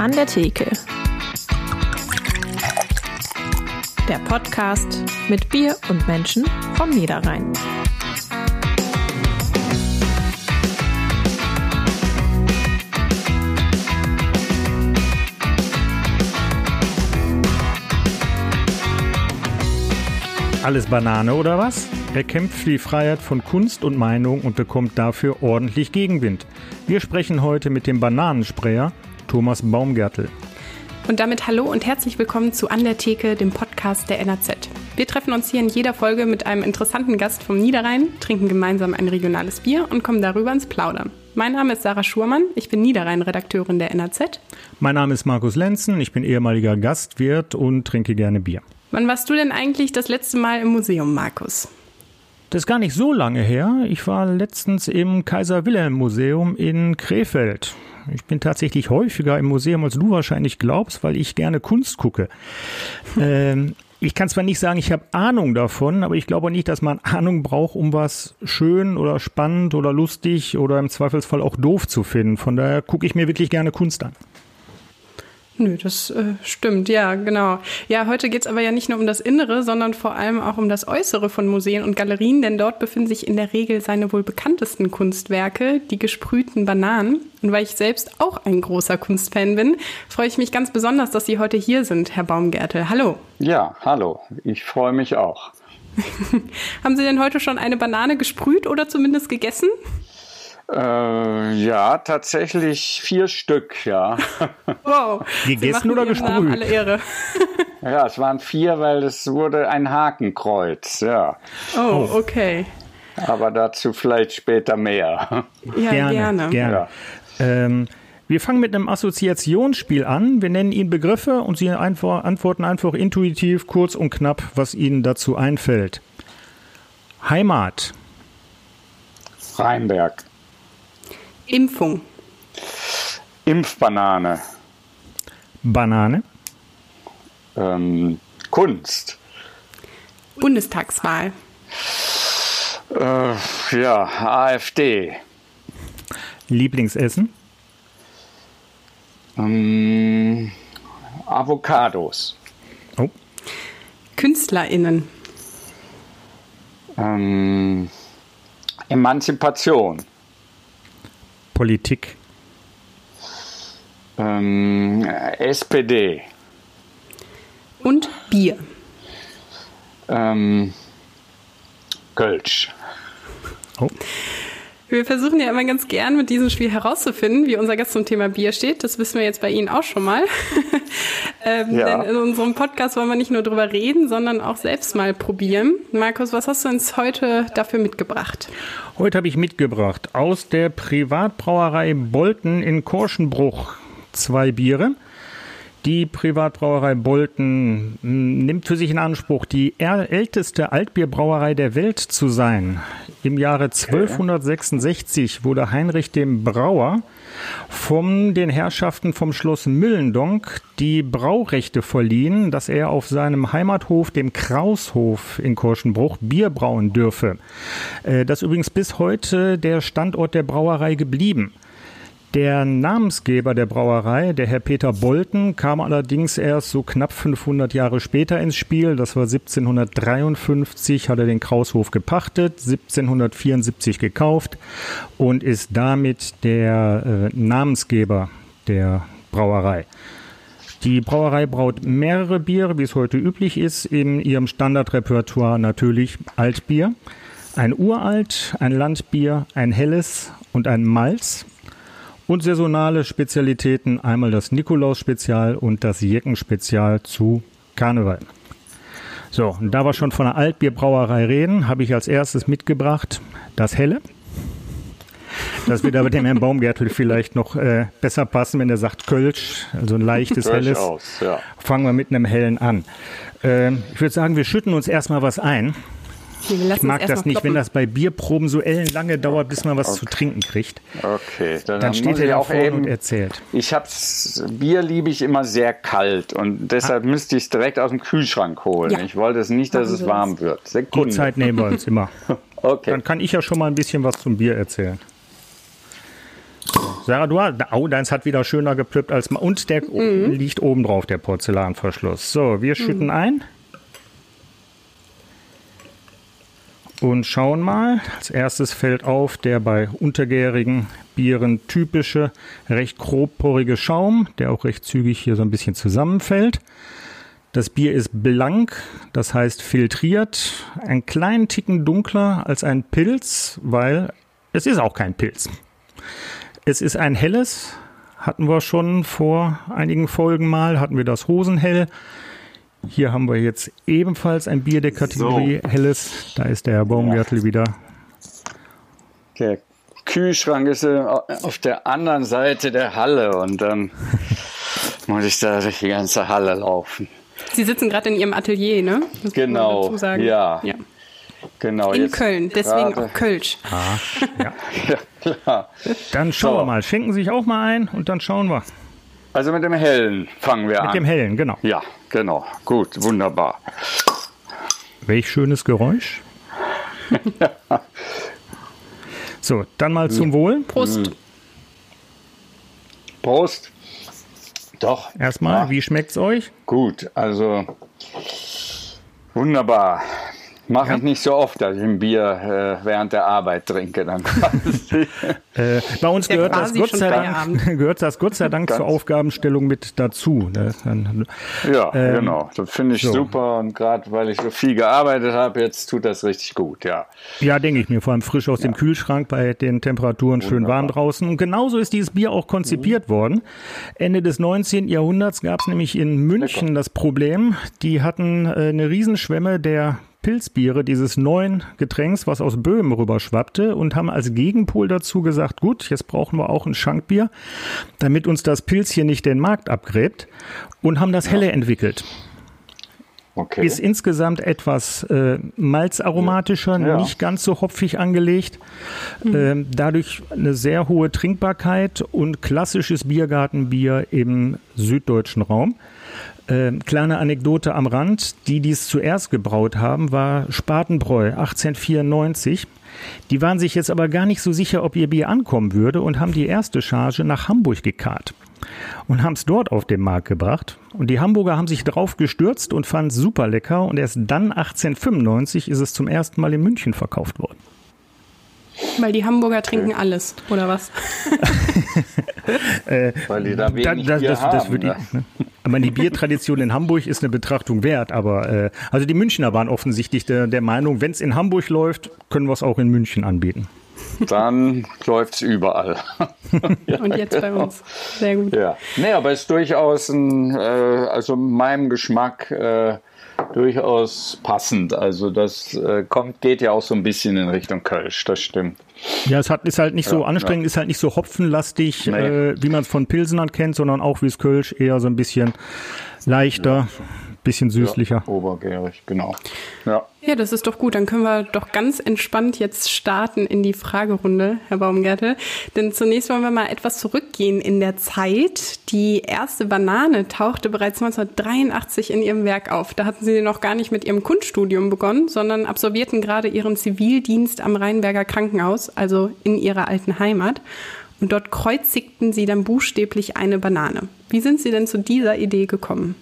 An der Theke. Der Podcast mit Bier und Menschen vom Niederrhein. Alles Banane oder was? Er kämpft für die Freiheit von Kunst und Meinung und bekommt dafür ordentlich Gegenwind. Wir sprechen heute mit dem Bananensprayer Thomas Baumgärtel. Und damit hallo und herzlich willkommen zu An der Theke, dem Podcast der NAZ. Wir treffen uns hier in jeder Folge mit einem interessanten Gast vom Niederrhein, trinken gemeinsam ein regionales Bier und kommen darüber ins Plaudern. Mein Name ist Sarah Schurmann, ich bin Niederrhein-Redakteurin der NAZ. Mein Name ist Markus Lenzen, ich bin ehemaliger Gastwirt und trinke gerne Bier. Wann warst du denn eigentlich das letzte Mal im Museum, Markus? Das ist gar nicht so lange her. Ich war letztens im Kaiser Wilhelm Museum in Krefeld. Ich bin tatsächlich häufiger im Museum, als du wahrscheinlich glaubst, weil ich gerne Kunst gucke. ähm, ich kann zwar nicht sagen, ich habe Ahnung davon, aber ich glaube nicht, dass man Ahnung braucht, um was schön oder spannend oder lustig oder im Zweifelsfall auch doof zu finden. Von daher gucke ich mir wirklich gerne Kunst an. Nö, das äh, stimmt, ja, genau. Ja, heute geht's aber ja nicht nur um das Innere, sondern vor allem auch um das Äußere von Museen und Galerien, denn dort befinden sich in der Regel seine wohl bekanntesten Kunstwerke, die gesprühten Bananen. Und weil ich selbst auch ein großer Kunstfan bin, freue ich mich ganz besonders, dass Sie heute hier sind, Herr Baumgärtel. Hallo. Ja, hallo. Ich freue mich auch. Haben Sie denn heute schon eine Banane gesprüht oder zumindest gegessen? Äh, ja, tatsächlich vier Stück, ja. Wow. Gegessen oder gesprüht? Alle Ehre. ja, es waren vier, weil es wurde ein Hakenkreuz, ja. Oh, okay. Aber dazu vielleicht später mehr. Ja, gerne. gerne. gerne. Ja. Ähm, wir fangen mit einem Assoziationsspiel an. Wir nennen Ihnen Begriffe und Sie einfach, antworten einfach intuitiv, kurz und knapp, was Ihnen dazu einfällt. Heimat. Rheinberg. Impfung. Impfbanane. Banane. Ähm, Kunst. Bundestagswahl. Äh, ja, AfD. Lieblingsessen. Ähm, Avocados. Oh. KünstlerInnen. Ähm, Emanzipation. Politik. Ähm, SPD. Und Bier. Ähm, Kölsch. Oh. Wir versuchen ja immer ganz gern mit diesem Spiel herauszufinden, wie unser Gast zum Thema Bier steht. Das wissen wir jetzt bei Ihnen auch schon mal. ähm, ja. Denn in unserem Podcast wollen wir nicht nur drüber reden, sondern auch selbst mal probieren. Markus, was hast du uns heute dafür mitgebracht? Heute habe ich mitgebracht aus der Privatbrauerei Bolten in Korschenbruch zwei Biere. Die Privatbrauerei Bolten nimmt für sich in Anspruch, die älteste Altbierbrauerei der Welt zu sein. Im Jahre 1266 wurde Heinrich dem Brauer von den Herrschaften vom Schloss Müllendonk die Braurechte verliehen, dass er auf seinem Heimathof, dem Kraushof in Korschenbruch, Bier brauen dürfe. Das ist übrigens bis heute der Standort der Brauerei geblieben. Der Namensgeber der Brauerei, der Herr Peter Bolten, kam allerdings erst so knapp 500 Jahre später ins Spiel. Das war 1753, hat er den Kraushof gepachtet, 1774 gekauft und ist damit der äh, Namensgeber der Brauerei. Die Brauerei braut mehrere Biere, wie es heute üblich ist, in ihrem Standardrepertoire natürlich Altbier, ein Uralt, ein Landbier, ein Helles und ein Malz und saisonale Spezialitäten, einmal das Nikolaus-Spezial und das Jecken-Spezial zu Karneval. So, und da wir schon von einer Altbierbrauerei reden, habe ich als erstes mitgebracht das Helle. Das wird aber dem Herrn Baumgärtel vielleicht noch äh, besser passen, wenn er sagt Kölsch, also ein leichtes Helles. Aus, ja. Fangen wir mit einem Hellen an. Äh, ich würde sagen, wir schütten uns erstmal was ein. Ich mag das nicht, wenn das bei Bierproben so ellenlange dauert, bis man was okay. zu trinken kriegt. Okay, dann, dann steht er ja auch eben und erzählt. Ich hab's, Bier liebe ich immer sehr kalt und deshalb ah. müsste ich es direkt aus dem Kühlschrank holen. Ja. Ich wollte es nicht, dass es warm wird. Sekunde. Die Zeit nehmen wir uns immer. okay. Dann kann ich ja schon mal ein bisschen was zum Bier erzählen. Sarah, du hast, oh, deins hat wieder schöner geplüppt als und der mhm. liegt oben drauf, der Porzellanverschluss. So, wir schütten mhm. ein. Und schauen mal. Als erstes fällt auf der bei untergärigen Bieren typische, recht grobporige Schaum, der auch recht zügig hier so ein bisschen zusammenfällt. Das Bier ist blank, das heißt filtriert, einen kleinen Ticken dunkler als ein Pilz, weil es ist auch kein Pilz. Es ist ein helles, hatten wir schon vor einigen Folgen mal, hatten wir das Hosenhell. Hier haben wir jetzt ebenfalls ein Bier der Kategorie so. helles. Da ist der Herr Baumgärtel ja. wieder. Der Kühlschrank ist äh, auf der anderen Seite der Halle und dann muss ich da durch die ganze Halle laufen. Sie sitzen gerade in Ihrem Atelier, ne? Das genau, ja. ja. Genau, in Köln, deswegen auch Kölsch. Ah, ja. ja, klar. Dann schauen so. wir mal. Schenken Sie sich auch mal ein und dann schauen wir. Also mit dem Hellen fangen wir mit an. Mit dem Hellen, genau. Ja, genau. Gut, wunderbar. Welch schönes Geräusch. ja. So, dann mal zum Wohl. Prost. Mhm. Prost. Doch. Erstmal, ja. wie schmeckt's euch? Gut, also wunderbar. Mache ja. ich nicht so oft, dass ich ein Bier äh, während der Arbeit trinke. Dann äh, bei uns gehört das, Gott sei Dank, gehört das Gott sei Dank Ganz zur Aufgabenstellung mit dazu. Ne? ja, ähm, genau. Das finde ich so. super. Und gerade weil ich so viel gearbeitet habe, jetzt tut das richtig gut, ja. Ja, denke ich mir. Vor allem frisch aus ja. dem Kühlschrank bei den Temperaturen Wunderbar. schön warm draußen. Und genauso ist dieses Bier auch konzipiert mhm. worden. Ende des 19. Jahrhunderts gab es nämlich in München Lecker. das Problem, die hatten äh, eine Riesenschwemme der Pilzbiere dieses neuen Getränks, was aus Böhmen rüberschwappte und haben als Gegenpol dazu gesagt, gut, jetzt brauchen wir auch ein Schankbier, damit uns das Pilz hier nicht den Markt abgräbt und haben das Helle ja. entwickelt. Okay. Ist insgesamt etwas äh, malzaromatischer, ja. nicht ganz so hopfig angelegt. Mhm. Ähm, dadurch eine sehr hohe Trinkbarkeit und klassisches Biergartenbier im süddeutschen Raum. Äh, kleine Anekdote am Rand, die dies zuerst gebraut haben, war Spatenbräu 1894. Die waren sich jetzt aber gar nicht so sicher, ob ihr Bier ankommen würde und haben die erste Charge nach Hamburg gekarrt und haben es dort auf den Markt gebracht. Und die Hamburger haben sich drauf gestürzt und fanden es super lecker und erst dann 1895 ist es zum ersten Mal in München verkauft worden. Weil die Hamburger trinken alles, oder was? äh, Weil die da wenig da, da, das, haben, das würde ne? ich, ne? Aber die Biertradition in Hamburg ist eine Betrachtung wert. Aber äh, also die Münchner waren offensichtlich der, der Meinung, wenn es in Hamburg läuft, können wir es auch in München anbieten. Dann läuft es überall. Und jetzt bei uns. Sehr gut. Ja. Nee, aber es ist durchaus ein, äh, also meinem Geschmack äh, durchaus passend. Also das äh, kommt, geht ja auch so ein bisschen in Richtung Kölsch, das stimmt. Ja, es hat, ist halt nicht so ja, anstrengend, ja. ist halt nicht so hopfenlastig, nee. äh, wie man es von Pilsenern kennt, sondern auch wie es Kölsch eher so ein bisschen leichter. Ja bisschen süßlicher. Obergärig, genau. Ja. Ja, das ist doch gut. Dann können wir doch ganz entspannt jetzt starten in die Fragerunde, Herr Baumgärtel. Denn zunächst wollen wir mal etwas zurückgehen in der Zeit. Die erste Banane tauchte bereits 1983 in Ihrem Werk auf. Da hatten Sie noch gar nicht mit Ihrem Kunststudium begonnen, sondern absolvierten gerade Ihren Zivildienst am Rheinberger Krankenhaus, also in Ihrer alten Heimat. Und dort kreuzigten Sie dann buchstäblich eine Banane. Wie sind Sie denn zu dieser Idee gekommen?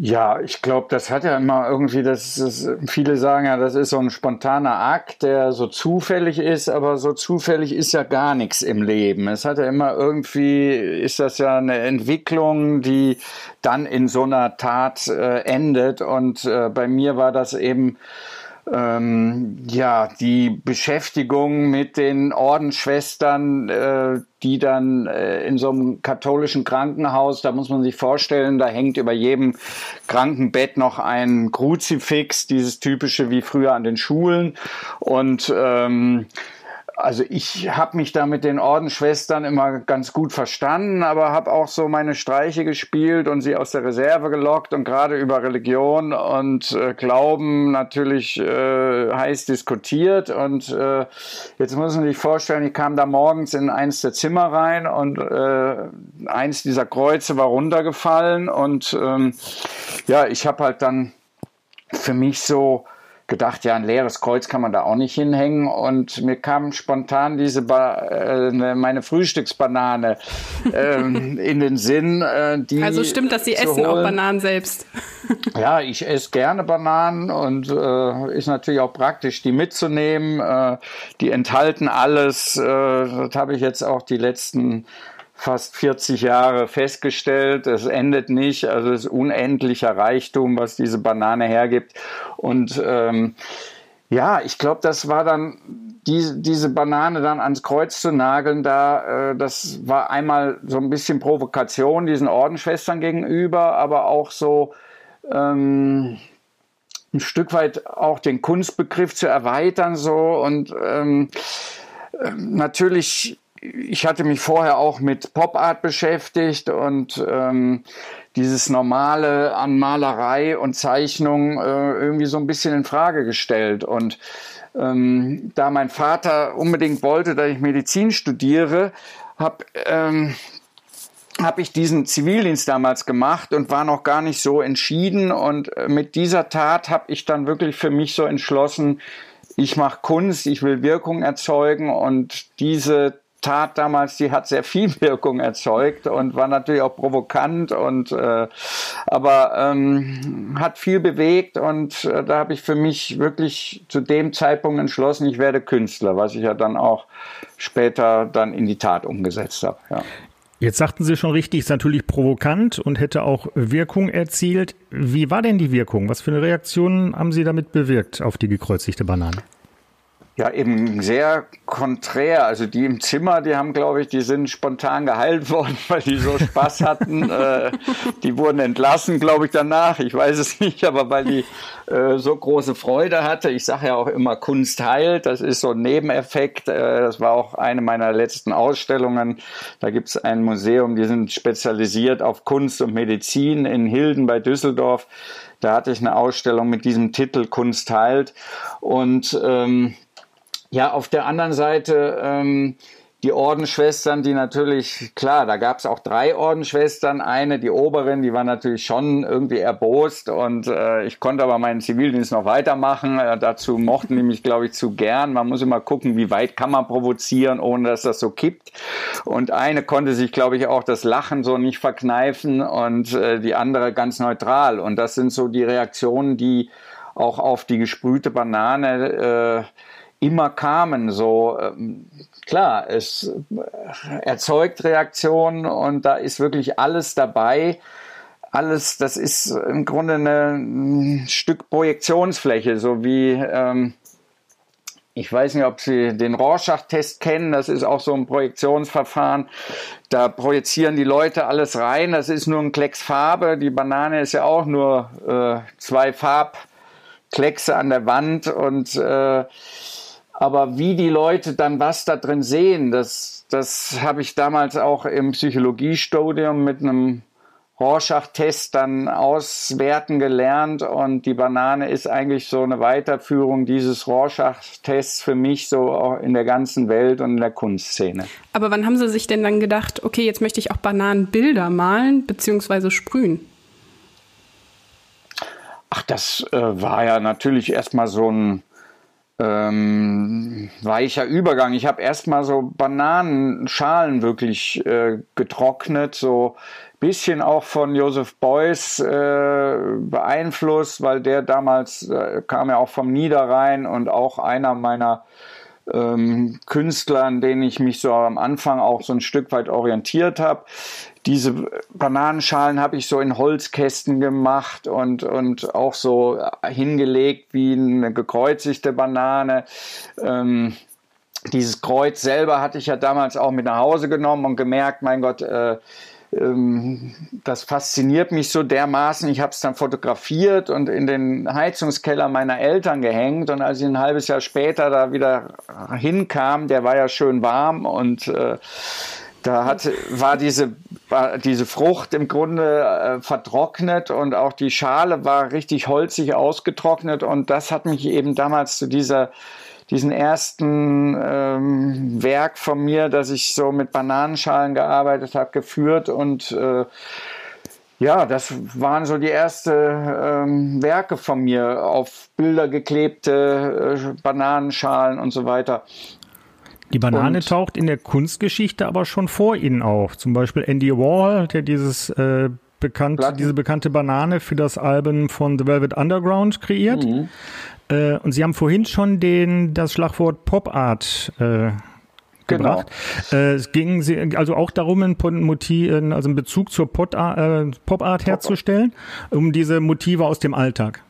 Ja, ich glaube, das hat ja immer irgendwie, das ist, viele sagen ja, das ist so ein spontaner Akt, der so zufällig ist, aber so zufällig ist ja gar nichts im Leben. Es hat ja immer irgendwie, ist das ja eine Entwicklung, die dann in so einer Tat äh, endet. Und äh, bei mir war das eben ähm, ja, die Beschäftigung mit den Ordensschwestern, äh, die dann äh, in so einem katholischen Krankenhaus, da muss man sich vorstellen, da hängt über jedem Krankenbett noch ein Kruzifix, dieses typische wie früher an den Schulen. Und ähm, also ich habe mich da mit den Ordensschwestern immer ganz gut verstanden, aber habe auch so meine Streiche gespielt und sie aus der Reserve gelockt und gerade über Religion und äh, Glauben natürlich äh, heiß diskutiert. Und äh, jetzt muss man sich vorstellen, ich kam da morgens in eins der Zimmer rein und äh, eins dieser Kreuze war runtergefallen und ähm, ja, ich habe halt dann für mich so gedacht, ja, ein leeres Kreuz kann man da auch nicht hinhängen. Und mir kam spontan diese ba äh, ne, meine Frühstücksbanane äh, in den Sinn. Äh, die also stimmt, dass Sie essen holen. auch Bananen selbst. ja, ich esse gerne Bananen und äh, ist natürlich auch praktisch, die mitzunehmen. Äh, die enthalten alles. Äh, das habe ich jetzt auch die letzten fast 40 Jahre festgestellt. Es endet nicht, also es ist unendlicher Reichtum, was diese Banane hergibt. Und ähm, ja, ich glaube, das war dann diese, diese Banane dann ans Kreuz zu nageln, da äh, das war einmal so ein bisschen Provokation diesen Ordensschwestern gegenüber, aber auch so ähm, ein Stück weit auch den Kunstbegriff zu erweitern so und ähm, äh, natürlich ich hatte mich vorher auch mit Pop Art beschäftigt und ähm, dieses normale an Malerei und Zeichnung äh, irgendwie so ein bisschen in Frage gestellt. Und ähm, da mein Vater unbedingt wollte, dass ich Medizin studiere, habe ähm, habe ich diesen Zivildienst damals gemacht und war noch gar nicht so entschieden. Und äh, mit dieser Tat habe ich dann wirklich für mich so entschlossen, ich mache Kunst, ich will Wirkung erzeugen und diese Tat damals, die hat sehr viel Wirkung erzeugt und war natürlich auch provokant und äh, aber ähm, hat viel bewegt und äh, da habe ich für mich wirklich zu dem Zeitpunkt entschlossen, ich werde Künstler, was ich ja dann auch später dann in die Tat umgesetzt habe. Ja. Jetzt sagten Sie schon richtig, ist natürlich provokant und hätte auch Wirkung erzielt. Wie war denn die Wirkung? Was für eine Reaktion haben Sie damit bewirkt auf die gekreuzigte Banane? Ja, eben sehr konträr. Also die im Zimmer, die haben, glaube ich, die sind spontan geheilt worden, weil die so Spaß hatten. äh, die wurden entlassen, glaube ich, danach. Ich weiß es nicht, aber weil die äh, so große Freude hatte. Ich sage ja auch immer, Kunst heilt. Das ist so ein Nebeneffekt. Äh, das war auch eine meiner letzten Ausstellungen. Da gibt es ein Museum, die sind spezialisiert auf Kunst und Medizin in Hilden bei Düsseldorf. Da hatte ich eine Ausstellung mit diesem Titel Kunst heilt. Und ähm, ja, auf der anderen Seite ähm, die Ordensschwestern, die natürlich, klar, da gab es auch drei Ordensschwestern. Eine, die Oberin, die war natürlich schon irgendwie erbost und äh, ich konnte aber meinen Zivildienst noch weitermachen. Äh, dazu mochten die mich, glaube ich, zu gern. Man muss immer gucken, wie weit kann man provozieren, ohne dass das so kippt. Und eine konnte sich, glaube ich, auch das Lachen so nicht verkneifen und äh, die andere ganz neutral. Und das sind so die Reaktionen, die auch auf die gesprühte Banane äh, immer kamen. So ähm, klar, es erzeugt Reaktionen und da ist wirklich alles dabei. Alles, das ist im Grunde ein Stück Projektionsfläche, so wie ähm, ich weiß nicht, ob Sie den Rorschach-Test kennen. Das ist auch so ein Projektionsverfahren. Da projizieren die Leute alles rein. Das ist nur ein Klecks Farbe. Die Banane ist ja auch nur äh, zwei Farbkleckse an der Wand und äh, aber wie die Leute dann was da drin sehen, das, das habe ich damals auch im Psychologiestudium mit einem Rorschach-Test dann auswerten gelernt und die Banane ist eigentlich so eine Weiterführung dieses Rorschach-Tests für mich so auch in der ganzen Welt und in der Kunstszene. Aber wann haben Sie sich denn dann gedacht, okay, jetzt möchte ich auch Bananenbilder malen bzw. sprühen? Ach, das äh, war ja natürlich erstmal so ein ähm, weicher Übergang. Ich habe erstmal so Bananenschalen wirklich äh, getrocknet, so bisschen auch von Joseph Beuys äh, beeinflusst, weil der damals äh, kam ja auch vom Niederrhein und auch einer meiner ähm, Künstler, an denen ich mich so am Anfang auch so ein Stück weit orientiert habe. Diese Bananenschalen habe ich so in Holzkästen gemacht und, und auch so hingelegt wie eine gekreuzigte Banane. Ähm, dieses Kreuz selber hatte ich ja damals auch mit nach Hause genommen und gemerkt, mein Gott, äh, ähm, das fasziniert mich so dermaßen. Ich habe es dann fotografiert und in den Heizungskeller meiner Eltern gehängt. Und als ich ein halbes Jahr später da wieder hinkam, der war ja schön warm und äh, da hat, war diese, diese Frucht im Grunde äh, vertrocknet und auch die Schale war richtig holzig ausgetrocknet. Und das hat mich eben damals zu dieser diesen ersten ähm, Werk von mir, dass ich so mit Bananenschalen gearbeitet habe, geführt und äh, ja, das waren so die ersten ähm, Werke von mir auf Bilder geklebte äh, Bananenschalen und so weiter. Die Banane und, taucht in der Kunstgeschichte aber schon vor Ihnen auf. Zum Beispiel Andy Warhol, der dieses äh, bekannt, diese bekannte Banane für das Album von The Velvet Underground kreiert. Mhm. Äh, und Sie haben vorhin schon den, das Schlagwort Pop Art äh, gebracht. Genau. Äh, es ging also auch darum, ein Motiv, also einen Bezug zur äh, Pop -Art herzustellen, um diese Motive aus dem Alltag.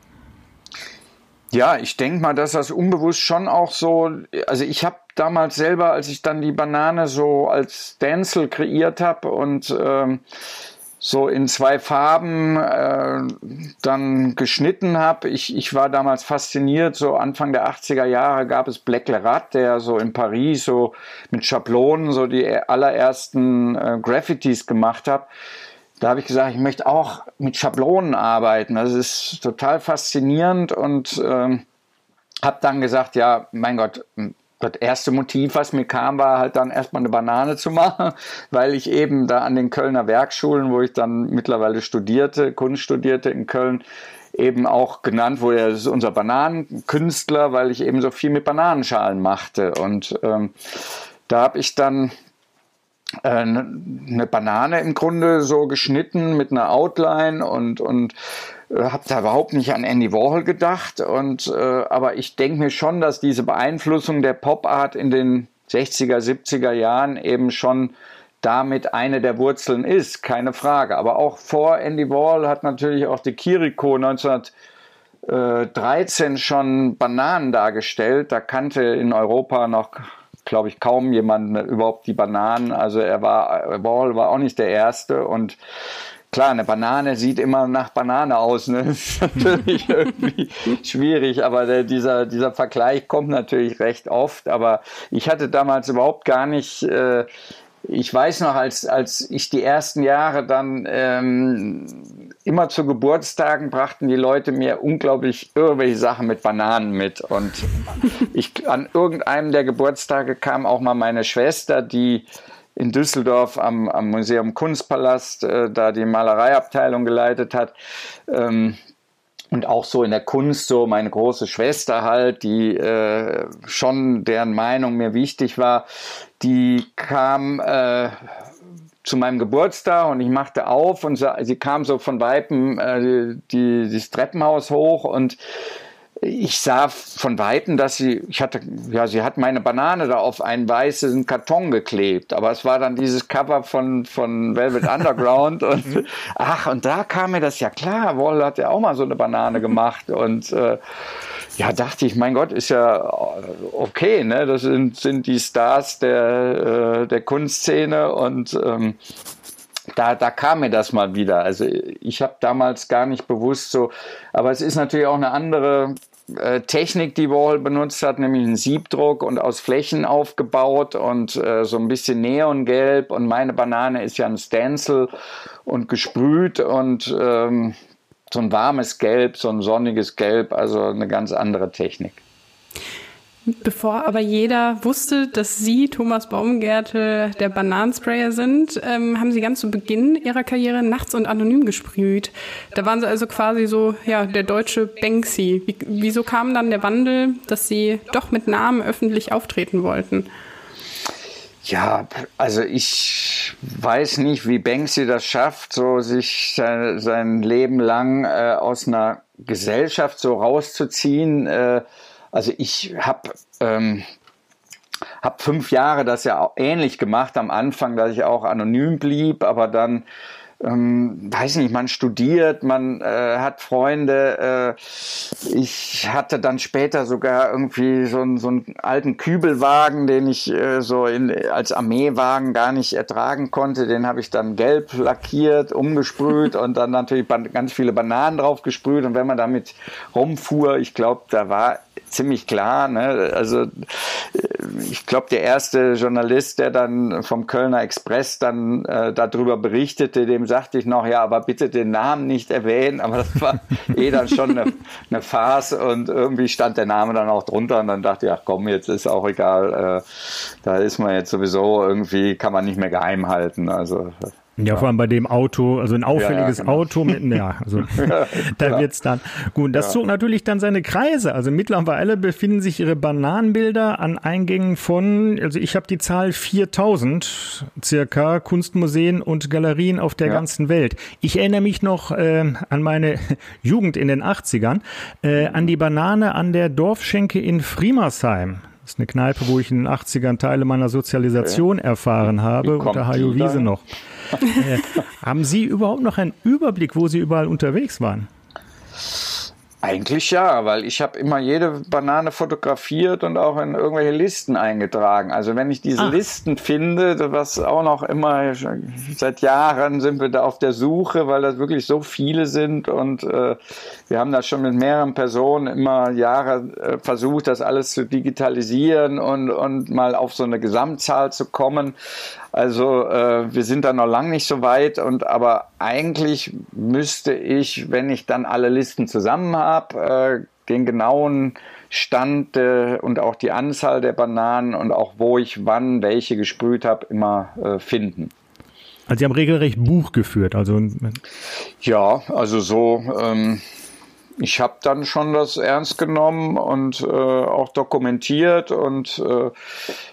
Ja, ich denke mal, dass das unbewusst schon auch so, also ich habe damals selber, als ich dann die Banane so als Stencil kreiert habe und ähm, so in zwei Farben äh, dann geschnitten habe. Ich, ich war damals fasziniert, so Anfang der 80er Jahre gab es Black Lerat, der so in Paris so mit Schablonen so die allerersten äh, Graffitis gemacht hat. Da habe ich gesagt, ich möchte auch mit Schablonen arbeiten. Das ist total faszinierend und ähm, habe dann gesagt, ja, mein Gott, das erste Motiv, was mir kam, war halt dann erstmal eine Banane zu machen, weil ich eben da an den Kölner Werkschulen, wo ich dann mittlerweile studierte, Kunst studierte in Köln, eben auch genannt wurde, das ist unser Bananenkünstler, weil ich eben so viel mit Bananenschalen machte. Und ähm, da habe ich dann eine Banane im Grunde so geschnitten mit einer Outline und, und äh, habe da überhaupt nicht an Andy Warhol gedacht. Und, äh, aber ich denke mir schon, dass diese Beeinflussung der Pop-Art in den 60er, 70er Jahren eben schon damit eine der Wurzeln ist, keine Frage. Aber auch vor Andy Warhol hat natürlich auch die Kiriko 1913 schon Bananen dargestellt. Da kannte in Europa noch glaube ich, kaum jemand überhaupt die Bananen. Also er war, Warhol war auch nicht der Erste und Klar, eine Banane sieht immer nach Banane aus. Ne? Das ist natürlich irgendwie schwierig, aber der, dieser, dieser Vergleich kommt natürlich recht oft. Aber ich hatte damals überhaupt gar nicht. Äh, ich weiß noch, als, als ich die ersten Jahre dann ähm, immer zu Geburtstagen brachten die Leute mir unglaublich irgendwelche Sachen mit Bananen mit. Und ich, an irgendeinem der Geburtstage kam auch mal meine Schwester, die in Düsseldorf am, am Museum Kunstpalast äh, da die Malereiabteilung geleitet hat. Ähm, und auch so in der Kunst, so meine große Schwester halt, die äh, schon deren Meinung mir wichtig war, die kam äh, zu meinem Geburtstag und ich machte auf und sie kam so von Weitem äh, die, das Treppenhaus hoch und ich sah von Weitem, dass sie, ich hatte, ja, sie hat meine Banane da auf einen weißen Karton geklebt, aber es war dann dieses Cover von, von Velvet Underground und mhm. ach, und da kam mir das ja klar, Wall hat ja auch mal so eine Banane gemacht und äh, ja, dachte ich, mein Gott, ist ja okay, ne? Das sind, sind die Stars der, äh, der Kunstszene und ähm, da, da kam mir das mal wieder. Also ich habe damals gar nicht bewusst so, aber es ist natürlich auch eine andere äh, Technik, die Warhol benutzt hat, nämlich einen Siebdruck und aus Flächen aufgebaut und äh, so ein bisschen Neongelb und meine Banane ist ja ein Stencil und gesprüht und ähm, so ein warmes Gelb, so ein sonniges Gelb, also eine ganz andere Technik. Bevor aber jeder wusste, dass Sie, Thomas Baumgärtel, der Bananensprayer sind, ähm, haben Sie ganz zu Beginn Ihrer Karriere nachts und anonym gesprüht. Da waren Sie also quasi so, ja, der deutsche Banksy. Wie, wieso kam dann der Wandel, dass Sie doch mit Namen öffentlich auftreten wollten? Ja, also ich weiß nicht, wie Banksy das schafft, so sich sein, sein Leben lang äh, aus einer Gesellschaft so rauszuziehen. Äh, also ich habe ähm, hab fünf Jahre das ja auch ähnlich gemacht am Anfang, dass ich auch anonym blieb, aber dann ähm, weiß nicht, man studiert, man äh, hat Freunde. Äh, ich hatte dann später sogar irgendwie so, einen, so einen alten Kübelwagen, den ich äh, so in, als Armeewagen gar nicht ertragen konnte. Den habe ich dann gelb lackiert, umgesprüht und dann natürlich ganz viele Bananen drauf gesprüht. Und wenn man damit rumfuhr, ich glaube, da war ziemlich klar. Ne? Also äh, ich glaube, der erste Journalist, der dann vom Kölner Express dann äh, darüber berichtete, dem sagte ich noch, ja, aber bitte den Namen nicht erwähnen. Aber das war eh dann schon eine, eine Farce und irgendwie stand der Name dann auch drunter und dann dachte ich, ach komm, jetzt ist auch egal. Äh, da ist man jetzt sowieso irgendwie, kann man nicht mehr geheim halten. Also Ja, vor allem bei dem Auto, also ein auffälliges ja, ja, genau. Auto mit, ja, also ja, da wird's dann. Gut, das zog natürlich dann seine Kreise. Also mittlerweile befinden sich ihre Bananenbilder an Eingängen von, also ich habe die Zahl 4000 circa Kunstmuseen und Galerien auf der ganzen Welt. Ich erinnere mich noch äh, an meine Jugend in den 80ern, äh, an die Banane an der Dorfschenke in Friemersheim. Das ist eine Kneipe, wo ich in den 80ern Teile meiner Sozialisation okay. erfahren habe, unter Hajo Wiese noch. Äh, haben Sie überhaupt noch einen Überblick, wo Sie überall unterwegs waren? Eigentlich ja, weil ich habe immer jede Banane fotografiert und auch in irgendwelche Listen eingetragen. Also wenn ich diese Ach. Listen finde, was auch noch immer seit Jahren sind wir da auf der Suche, weil das wirklich so viele sind und äh, wir haben da schon mit mehreren Personen immer Jahre äh, versucht, das alles zu digitalisieren und, und mal auf so eine Gesamtzahl zu kommen. Also äh, wir sind da noch lang nicht so weit und aber eigentlich müsste ich, wenn ich dann alle Listen zusammen habe, äh, den genauen Stand äh, und auch die Anzahl der Bananen und auch wo ich wann welche gesprüht habe, immer äh, finden. Also Sie haben regelrecht Buch geführt, also ja, also so. Ähm, ich habe dann schon das ernst genommen und äh, auch dokumentiert und äh,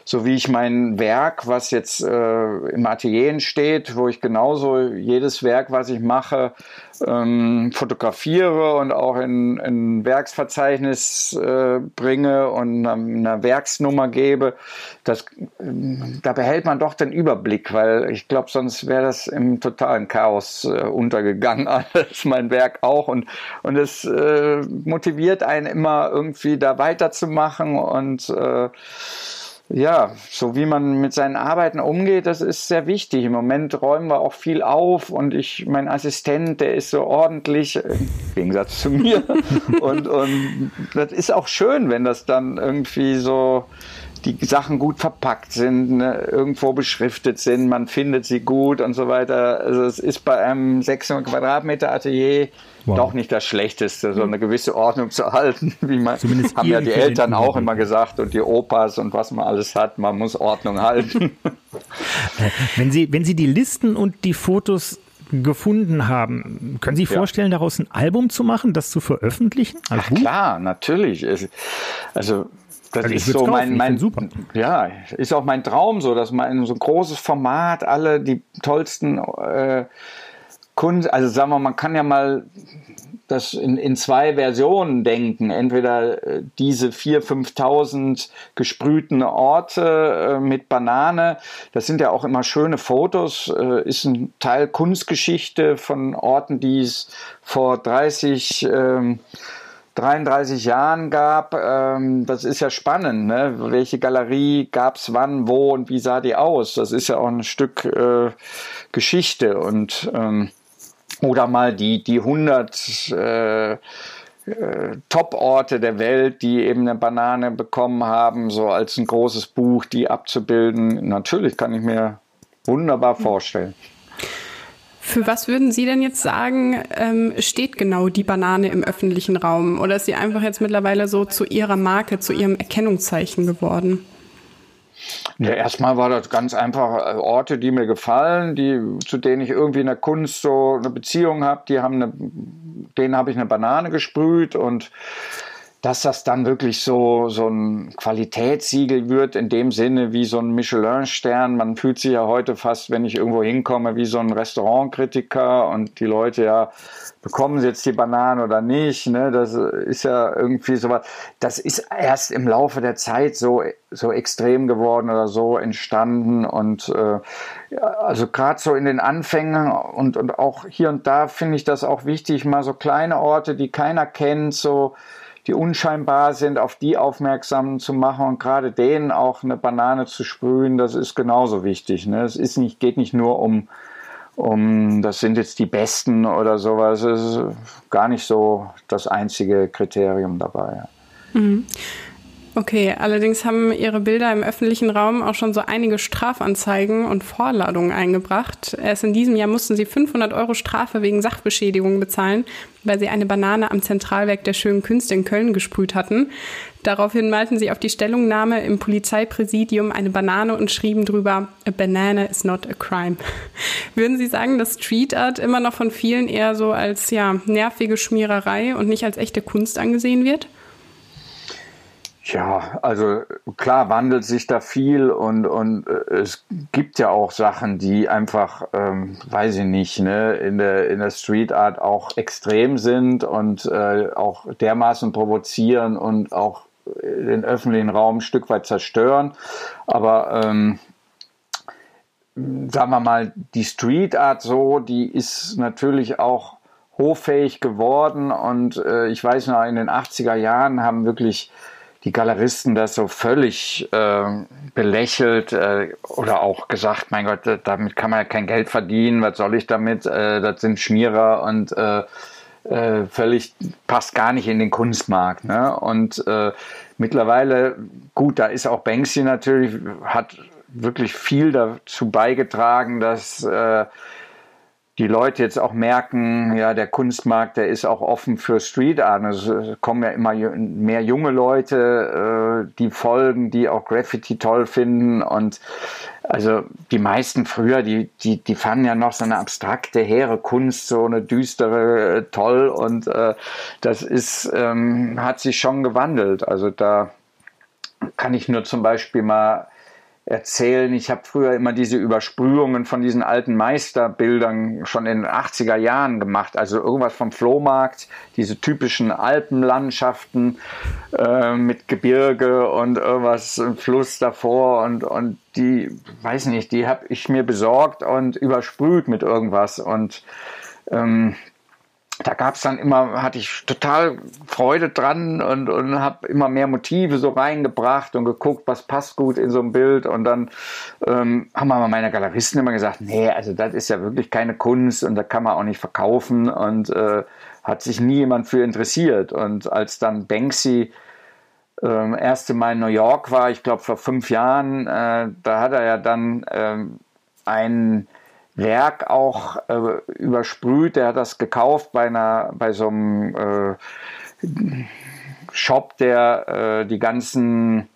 so wie ich mein Werk, was jetzt äh, im Atelier steht, wo ich genauso jedes Werk, was ich mache, ähm, fotografiere und auch in ein Werksverzeichnis äh, bringe und eine Werksnummer gebe, das, da behält man doch den Überblick, weil ich glaube, sonst wäre das im totalen Chaos äh, untergegangen, alles mein Werk auch. Und und es äh, motiviert einen immer irgendwie da weiterzumachen und äh, ja, so wie man mit seinen Arbeiten umgeht, das ist sehr wichtig. Im Moment räumen wir auch viel auf und ich, mein Assistent, der ist so ordentlich, im Gegensatz zu mir. und, und das ist auch schön, wenn das dann irgendwie so die Sachen gut verpackt sind, ne, irgendwo beschriftet sind, man findet sie gut und so weiter. Also es ist bei einem 600 Quadratmeter Atelier wow. doch nicht das Schlechteste, so eine gewisse Ordnung zu halten, wie man Zumindest haben ja die Eltern auch immer gesagt und die Opas und was man alles hat, man muss Ordnung halten. Wenn Sie, wenn Sie die Listen und die Fotos gefunden haben. Können Sie ja. vorstellen, daraus ein Album zu machen, das zu veröffentlichen? Ach, klar, natürlich. Also das also ist so mein, mein super. ja, ist auch mein Traum so, dass man in so ein großes Format alle die tollsten äh, Kunst, also sagen wir, man kann ja mal das in, in zwei Versionen denken. Entweder äh, diese 4.000, 5.000 gesprühten Orte äh, mit Banane, das sind ja auch immer schöne Fotos, äh, ist ein Teil Kunstgeschichte von Orten, die es vor 30 ähm, 33 Jahren gab. Ähm, das ist ja spannend. Ne? Welche Galerie gab es wann, wo und wie sah die aus? Das ist ja auch ein Stück äh, Geschichte. Und ähm, oder mal die, die 100 äh, äh, Top-Orte der Welt, die eben eine Banane bekommen haben, so als ein großes Buch, die abzubilden. Natürlich kann ich mir wunderbar vorstellen. Für was würden Sie denn jetzt sagen, ähm, steht genau die Banane im öffentlichen Raum? Oder ist sie einfach jetzt mittlerweile so zu Ihrer Marke, zu Ihrem Erkennungszeichen geworden? Ja, erstmal war das ganz einfach äh, Orte, die mir gefallen, die, zu denen ich irgendwie in der Kunst so eine Beziehung habe. Die haben eine, denen habe ich eine Banane gesprüht und dass das dann wirklich so, so ein Qualitätssiegel wird, in dem Sinne wie so ein Michelin-Stern. Man fühlt sich ja heute fast, wenn ich irgendwo hinkomme, wie so ein Restaurantkritiker und die Leute ja, bekommen sie jetzt die Bananen oder nicht, ne? Das ist ja irgendwie sowas. Das ist erst im Laufe der Zeit so, so extrem geworden oder so entstanden und äh, also gerade so in den Anfängen und, und auch hier und da finde ich das auch wichtig, mal so kleine Orte, die keiner kennt, so die unscheinbar sind, auf die aufmerksam zu machen und gerade denen auch eine Banane zu sprühen, das ist genauso wichtig. Ne? Es ist nicht, geht nicht nur um, um, das sind jetzt die Besten oder sowas. Es ist gar nicht so das einzige Kriterium dabei. Mhm. Okay, allerdings haben Ihre Bilder im öffentlichen Raum auch schon so einige Strafanzeigen und Vorladungen eingebracht. Erst in diesem Jahr mussten Sie 500 Euro Strafe wegen Sachbeschädigung bezahlen, weil Sie eine Banane am Zentralwerk der Schönen Künste in Köln gesprüht hatten. Daraufhin malten Sie auf die Stellungnahme im Polizeipräsidium eine Banane und schrieben drüber, a banana is not a crime. Würden Sie sagen, dass Street Art immer noch von vielen eher so als ja, nervige Schmiererei und nicht als echte Kunst angesehen wird? Ja, also klar wandelt sich da viel und, und äh, es gibt ja auch Sachen, die einfach, ähm, weiß ich nicht, ne, in der, in der Street Art auch extrem sind und äh, auch dermaßen provozieren und auch den öffentlichen Raum ein Stück weit zerstören. Aber ähm, sagen wir mal, die Street Art so, die ist natürlich auch hoffähig geworden und äh, ich weiß noch, in den 80er Jahren haben wirklich die Galeristen das so völlig äh, belächelt äh, oder auch gesagt, mein Gott, damit kann man ja kein Geld verdienen, was soll ich damit? Äh, das sind Schmierer und äh, äh, völlig passt gar nicht in den Kunstmarkt. Ne? Und äh, mittlerweile, gut, da ist auch Banksy natürlich, hat wirklich viel dazu beigetragen, dass die Leute jetzt auch merken, ja, der Kunstmarkt, der ist auch offen für Street Art. Also es kommen ja immer mehr junge Leute, äh, die folgen, die auch Graffiti toll finden. Und also die meisten früher, die, die, die fanden ja noch so eine abstrakte, hehre Kunst, so eine düstere, äh, toll. Und äh, das ist, ähm, hat sich schon gewandelt. Also da kann ich nur zum Beispiel mal erzählen. Ich habe früher immer diese Übersprühungen von diesen alten Meisterbildern schon in den 80er Jahren gemacht. Also irgendwas vom Flohmarkt, diese typischen Alpenlandschaften äh, mit Gebirge und irgendwas, ein Fluss davor und, und die, weiß nicht, die habe ich mir besorgt und übersprüht mit irgendwas. Und ähm, da gab es dann immer, hatte ich total Freude dran und, und habe immer mehr Motive so reingebracht und geguckt, was passt gut in so ein Bild. Und dann ähm, haben aber meine Galeristen immer gesagt, nee, also das ist ja wirklich keine Kunst und da kann man auch nicht verkaufen und äh, hat sich nie jemand für interessiert. Und als dann Banksy ähm, erste Mal in New York war, ich glaube vor fünf Jahren, äh, da hat er ja dann ähm, einen Werk auch äh, übersprüht. Der hat das gekauft bei einer, bei so einem äh, Shop, der äh, die ganzen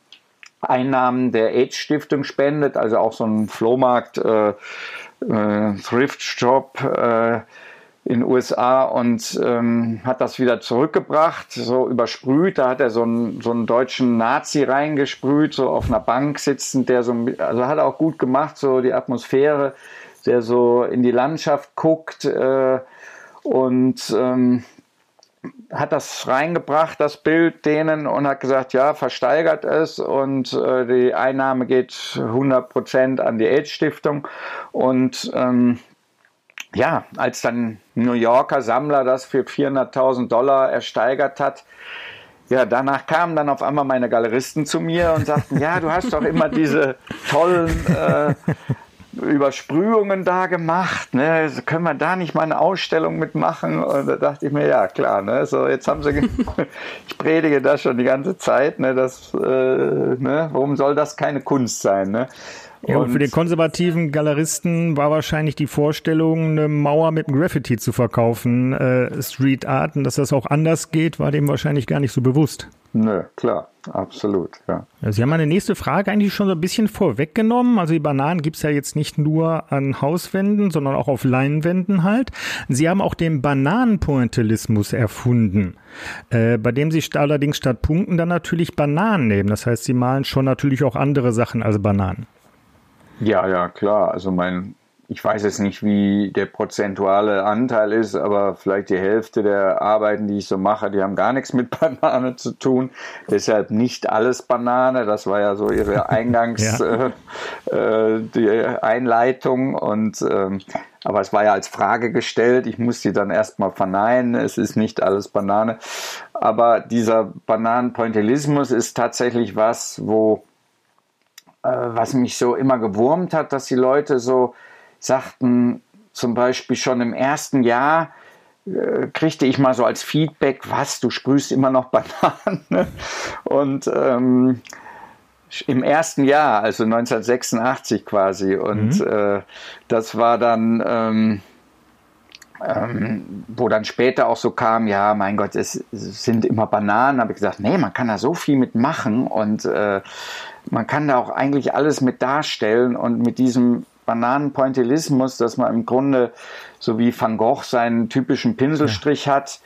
Einnahmen der AIDS-Stiftung spendet, also auch so ein Flohmarkt, äh, äh, Thrift-Shop äh, in USA und ähm, hat das wieder zurückgebracht, so übersprüht. Da hat er so einen, so einen deutschen Nazi reingesprüht, so auf einer Bank sitzend, der so, also hat er auch gut gemacht, so die Atmosphäre der so in die Landschaft guckt äh, und ähm, hat das reingebracht, das Bild denen und hat gesagt, ja, versteigert es und äh, die Einnahme geht 100% an die AIDS-Stiftung. Und ähm, ja, als dann New Yorker Sammler das für 400.000 Dollar ersteigert hat, ja, danach kamen dann auf einmal meine Galeristen zu mir und sagten, ja, du hast doch immer diese tollen äh, Übersprühungen da gemacht, ne? können wir da nicht mal eine Ausstellung mitmachen? Und da dachte ich mir, ja klar, ne? so jetzt haben sie, ich predige das schon die ganze Zeit, ne? Das, äh, ne? warum soll das keine Kunst sein? Ne? Ja, und, für den konservativen Galeristen war wahrscheinlich die Vorstellung, eine Mauer mit Graffiti zu verkaufen, äh, Street Art, und dass das auch anders geht, war dem wahrscheinlich gar nicht so bewusst. Nö, klar, absolut, ja. Sie haben meine nächste Frage eigentlich schon so ein bisschen vorweggenommen. Also die Bananen gibt's ja jetzt nicht nur an Hauswänden, sondern auch auf Leinwänden halt. Sie haben auch den Bananenpointillismus erfunden, äh, bei dem Sie allerdings statt Punkten dann natürlich Bananen nehmen. Das heißt, Sie malen schon natürlich auch andere Sachen als Bananen. Ja, ja, klar. Also mein ich weiß jetzt nicht, wie der prozentuale Anteil ist, aber vielleicht die Hälfte der Arbeiten, die ich so mache, die haben gar nichts mit Banane zu tun. Deshalb nicht alles Banane. Das war ja so ihre Eingangs, ja. äh, äh, die Einleitung und ähm, aber es war ja als Frage gestellt. Ich muss sie dann erstmal verneinen. Es ist nicht alles Banane. Aber dieser Bananenpointillismus ist tatsächlich was, wo was mich so immer gewurmt hat, dass die Leute so sagten zum Beispiel schon im ersten Jahr, äh, kriegte ich mal so als Feedback, was, du sprühst immer noch Banane? Und ähm, im ersten Jahr, also 1986 quasi. Und mhm. äh, das war dann, ähm, ähm, wo dann später auch so kam, ja, mein Gott, es, es sind immer Bananen. Habe ich gesagt, nee, man kann da so viel mitmachen und äh, man kann da auch eigentlich alles mit darstellen und mit diesem Bananenpointillismus, dass man im Grunde so wie Van Gogh seinen typischen Pinselstrich ja. hat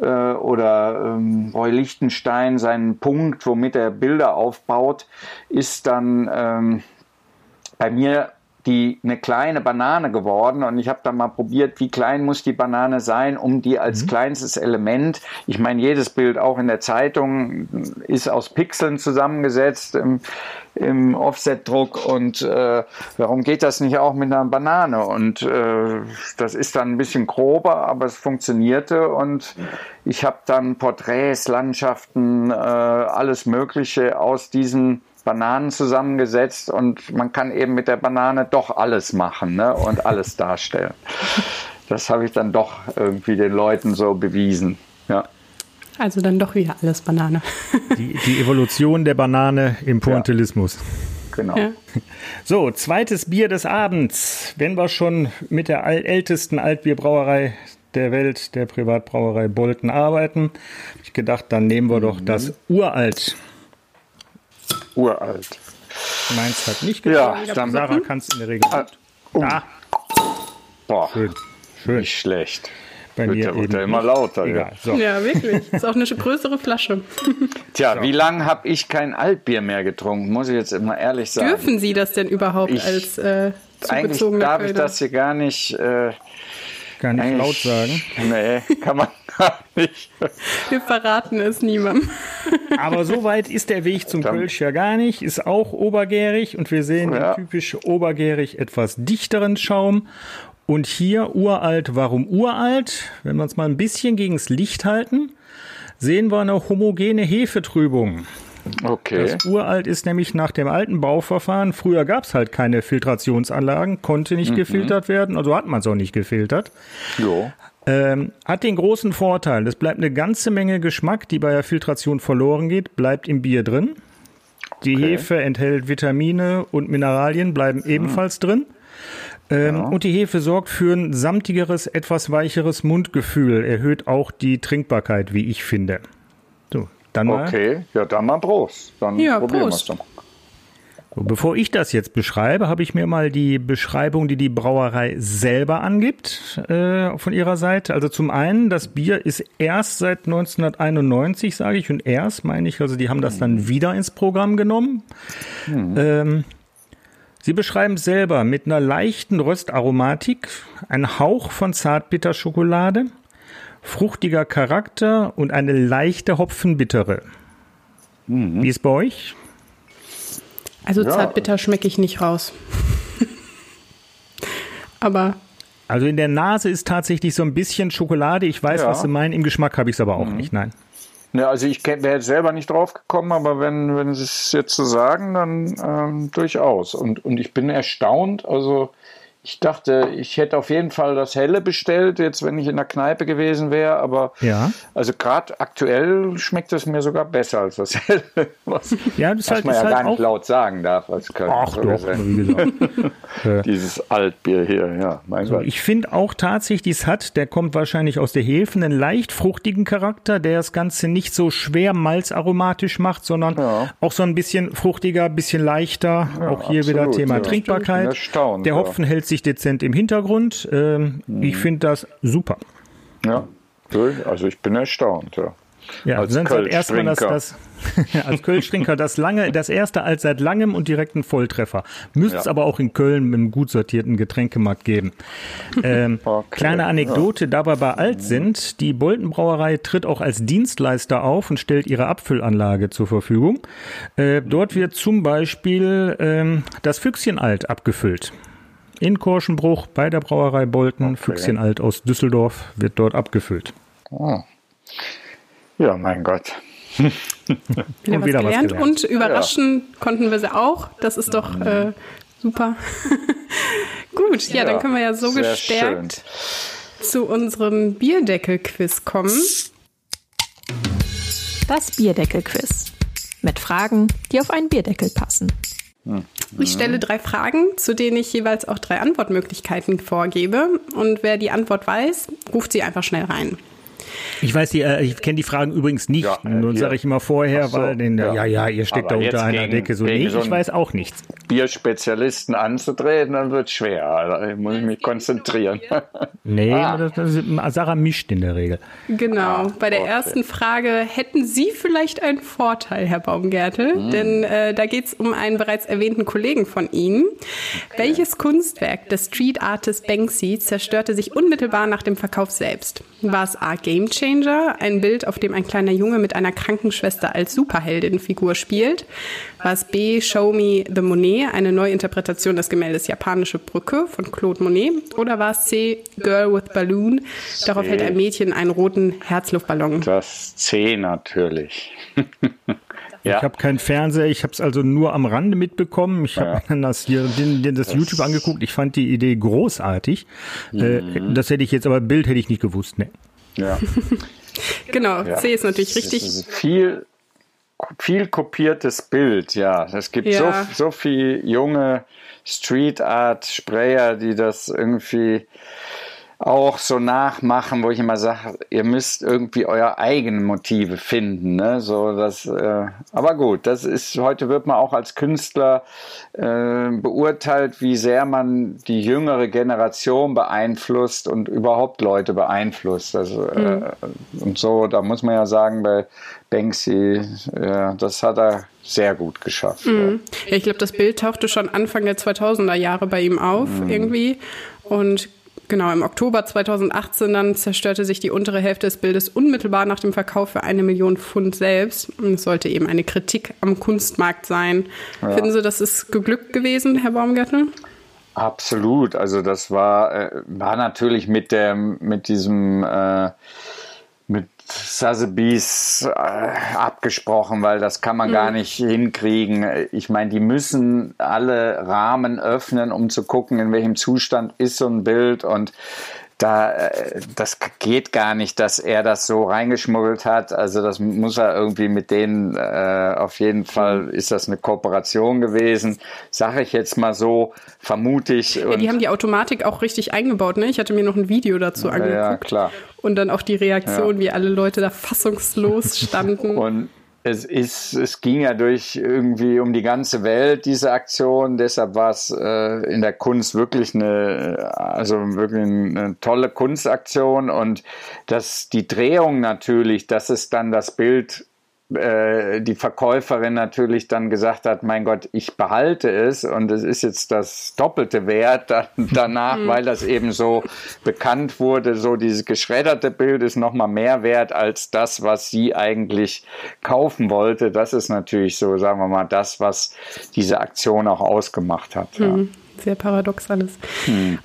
äh, oder ähm, Roy Lichtenstein seinen Punkt, womit er Bilder aufbaut, ist dann ähm, bei mir die eine kleine Banane geworden und ich habe dann mal probiert, wie klein muss die Banane sein, um die als mhm. kleinstes Element, ich meine, jedes Bild auch in der Zeitung ist aus Pixeln zusammengesetzt im, im Offset-Druck und äh, warum geht das nicht auch mit einer Banane? Und äh, das ist dann ein bisschen grober, aber es funktionierte und ich habe dann Porträts, Landschaften, äh, alles Mögliche aus diesen Bananen zusammengesetzt und man kann eben mit der Banane doch alles machen ne? und alles darstellen. Das habe ich dann doch irgendwie den Leuten so bewiesen. Ja. Also dann doch wieder alles Banane. Die, die Evolution der Banane im Pointillismus. Ja. Genau. Ja. So, zweites Bier des Abends. Wenn wir schon mit der ältesten Altbierbrauerei der Welt, der Privatbrauerei Bolten, arbeiten, habe ich gedacht, dann nehmen wir doch mhm. das Uralt uralt. Meins hat nicht geklappt. Ja, dann Sarah kann es in der Regel. Ah, oh. Da. Boah, schön. schön. Nicht schlecht. Bei wird mir wird ja immer lauter. Ja. So. ja, wirklich. Ist auch eine größere Flasche. Tja, so. wie lange habe ich kein Altbier mehr getrunken? Muss ich jetzt immer ehrlich sagen. Dürfen Sie das denn überhaupt ich, als äh, Eigentlich darf Kölner? ich das hier gar nicht. Äh, gar nicht laut sagen. Nee, kann man gar nicht. Wir verraten es niemandem. Aber so weit ist der Weg zum Dann. Kölsch ja gar nicht. Ist auch obergärig und wir sehen ja. typisch obergärig etwas dichteren Schaum. Und hier uralt, warum uralt? Wenn wir uns mal ein bisschen gegens Licht halten, sehen wir eine homogene Hefetrübung. Okay. Das uralt ist nämlich nach dem alten Bauverfahren. Früher gab es halt keine Filtrationsanlagen, konnte nicht mhm. gefiltert werden, also hat man es auch nicht gefiltert. Jo. Ähm, hat den großen Vorteil, es bleibt eine ganze Menge Geschmack, die bei der Filtration verloren geht, bleibt im Bier drin. Die okay. Hefe enthält Vitamine und Mineralien, bleiben mhm. ebenfalls drin. Ähm, ja. Und die Hefe sorgt für ein samtigeres, etwas weicheres Mundgefühl, erhöht auch die Trinkbarkeit, wie ich finde. So, dann mal. Okay, ja, dann mal Prost. Dann ja, probieren wir es doch. So, bevor ich das jetzt beschreibe, habe ich mir mal die Beschreibung, die die Brauerei selber angibt, äh, von ihrer Seite. Also zum einen, das Bier ist erst seit 1991, sage ich, und erst meine ich, also die haben das dann wieder ins Programm genommen. Mhm. Ähm, sie beschreiben es selber mit einer leichten Röstaromatik, ein Hauch von Zartbitterschokolade, fruchtiger Charakter und eine leichte Hopfenbittere. Mhm. Wie ist bei euch? Also ja. zartbitter schmecke ich nicht raus. Aber. Also in der Nase ist tatsächlich so ein bisschen Schokolade. Ich weiß, ja. was Sie meinen. Im Geschmack habe ich es aber auch mhm. nicht. Nein. Ja, also ich wäre selber nicht drauf gekommen, aber wenn, wenn Sie es jetzt so sagen, dann ähm, durchaus. Und, und ich bin erstaunt. Also ich dachte, ich hätte auf jeden Fall das Helle bestellt, jetzt wenn ich in der Kneipe gewesen wäre, aber ja. also gerade aktuell schmeckt es mir sogar besser als das Helle, was, ja, das was halt, man ja halt gar nicht laut sagen darf als. Ach doch, Dieses Altbier hier, ja, mein so, Gott. Ich finde auch tatsächlich, es hat, der kommt wahrscheinlich aus der Hefe, einen leicht fruchtigen Charakter, der das Ganze nicht so schwer malzaromatisch macht, sondern ja. auch so ein bisschen fruchtiger, bisschen leichter. Ja, auch hier absolut, wieder Thema Trinkbarkeit. Der Hopfen hält sich dezent im Hintergrund. Ähm, mhm. Ich finde das super. Ja, also ich bin erstaunt, ja. Ja, als sind erstmal das, das als Kölsch-Trinker das lange, das erste als seit langem und direkten Volltreffer. Müsste es ja. aber auch in Köln mit einem gut sortierten Getränkemarkt geben. Ähm, okay. Kleine Anekdote, ja. da wir bei alt sind, die Boltenbrauerei tritt auch als Dienstleister auf und stellt ihre Abfüllanlage zur Verfügung. Äh, dort wird zum Beispiel ähm, das Füchschen alt abgefüllt in Korschenbruch bei der Brauerei Bolten. Okay. Füchschenalt aus Düsseldorf wird dort abgefüllt. Oh. Ja, mein Gott. wieder, was, wieder gelernt. was gelernt. Und überraschen ja. konnten wir sie auch. Das ist doch äh, super. Gut, ja, ja, dann können wir ja so gestärkt zu unserem Bierdeckel-Quiz kommen. Das Bierdeckel-Quiz. Mit Fragen, die auf einen Bierdeckel passen. Ich stelle drei Fragen, zu denen ich jeweils auch drei Antwortmöglichkeiten vorgebe. Und wer die Antwort weiß, ruft sie einfach schnell rein. Ich weiß, die, äh, ich kenne die Fragen übrigens nicht. Ja, äh, hier. sage ich immer vorher, so, weil den, ja. ja. ja, ihr steckt Aber da unter jetzt einer gegen- Decke. So, gegen nee, so ich weiß auch nichts. Bierspezialisten anzutreten, dann wird schwer. Da muss ich mich konzentrieren. Nee, Ah. das, das, Sarah mischt in der Regel. Genau. Bei der okay. ersten Frage hätten Sie vielleicht einen Vorteil, Herr Baumgärtel, denn äh, da geht es um einen bereits erwähnten Kollegen von Ihnen. Welches Kunstwerk des Street Artist Banksy zerstörte sich unmittelbar nach dem Verkauf selbst? War es A. Game Changer, ein Bild, auf dem ein kleiner Junge mit einer Krankenschwester als Superheldin-Figur spielt? War es B. Show Me the Monet, eine Neuinterpretation des Gemäldes Japanische Brücke von Claude Monet? Oder war es C. Girl with Balloon, darauf hält ein Mädchen einen roten Herzluftballon? Das C natürlich. ja. Ich habe keinen Fernseher, ich habe es also nur am Rande mitbekommen. Ich habe Ja. das hier den, den, das, YouTube angeguckt. Ich fand die Idee großartig. Äh, Mhm. das hätte ich jetzt aber Bild hätte ich nicht gewusst. Ne. Ja. Genau, Ja. C ist natürlich Das richtig. ist viel, viel kopiertes Bild, ja. Es gibt Ja. so, so viel junge Street Art Sprayer, die das irgendwie auch so nachmachen, wo ich immer sage, ihr müsst irgendwie euer eigene Motive finden. Ne? So, das, äh, aber gut, das ist, heute wird man auch als Künstler äh, beurteilt, wie sehr man die jüngere Generation beeinflusst und überhaupt Leute beeinflusst. Also, äh, und so, da muss man ja sagen, bei Banksy, äh, das hat er sehr gut geschafft. Ja, ich glaube, das Bild tauchte schon Anfang der 2000er Jahre bei ihm auf irgendwie. Und genau, im Oktober 2018 dann zerstörte sich die untere Hälfte des Bildes unmittelbar nach dem Verkauf für eine Million Pfund selbst. Und es sollte eben eine Kritik am Kunstmarkt sein. Finden Sie, das ist geglückt gewesen, Herr Baumgärtner? Absolut. Also das war, äh, war natürlich mit der, mit diesem, äh, mit Sotheby's äh, abgesprochen, weil das kann man gar nicht hinkriegen. Ich meine, die müssen alle Rahmen öffnen, um zu gucken, in welchem Zustand ist so ein Bild und da, äh, das geht gar nicht, dass er das so reingeschmuggelt hat. Also das muss er irgendwie mit denen, äh, auf jeden Fall ist das eine Kooperation gewesen. Sage ich jetzt mal so, vermute ich. Ja, die haben die Automatik auch richtig eingebaut. Ne? Ich hatte mir noch ein Video dazu angeguckt. ja, klar. Und dann auch die Reaktion, wie alle Leute da fassungslos standen. Und es ist, es ging ja durch irgendwie um die ganze Welt, diese Aktion. Deshalb war es äh, in der Kunst wirklich eine, also wirklich eine tolle Kunstaktion. Und dass die Drehung natürlich, dass es dann das Bild äh, die Verkäuferin natürlich dann gesagt hat, mein Gott, ich behalte es und es ist jetzt das doppelte Wert danach, weil das eben so bekannt wurde, so dieses geschredderte Bild ist nochmal mehr wert als das, was sie eigentlich kaufen wollte. Das ist natürlich so, sagen wir mal, das, was diese Aktion auch ausgemacht hat. Ja. Sehr paradox alles.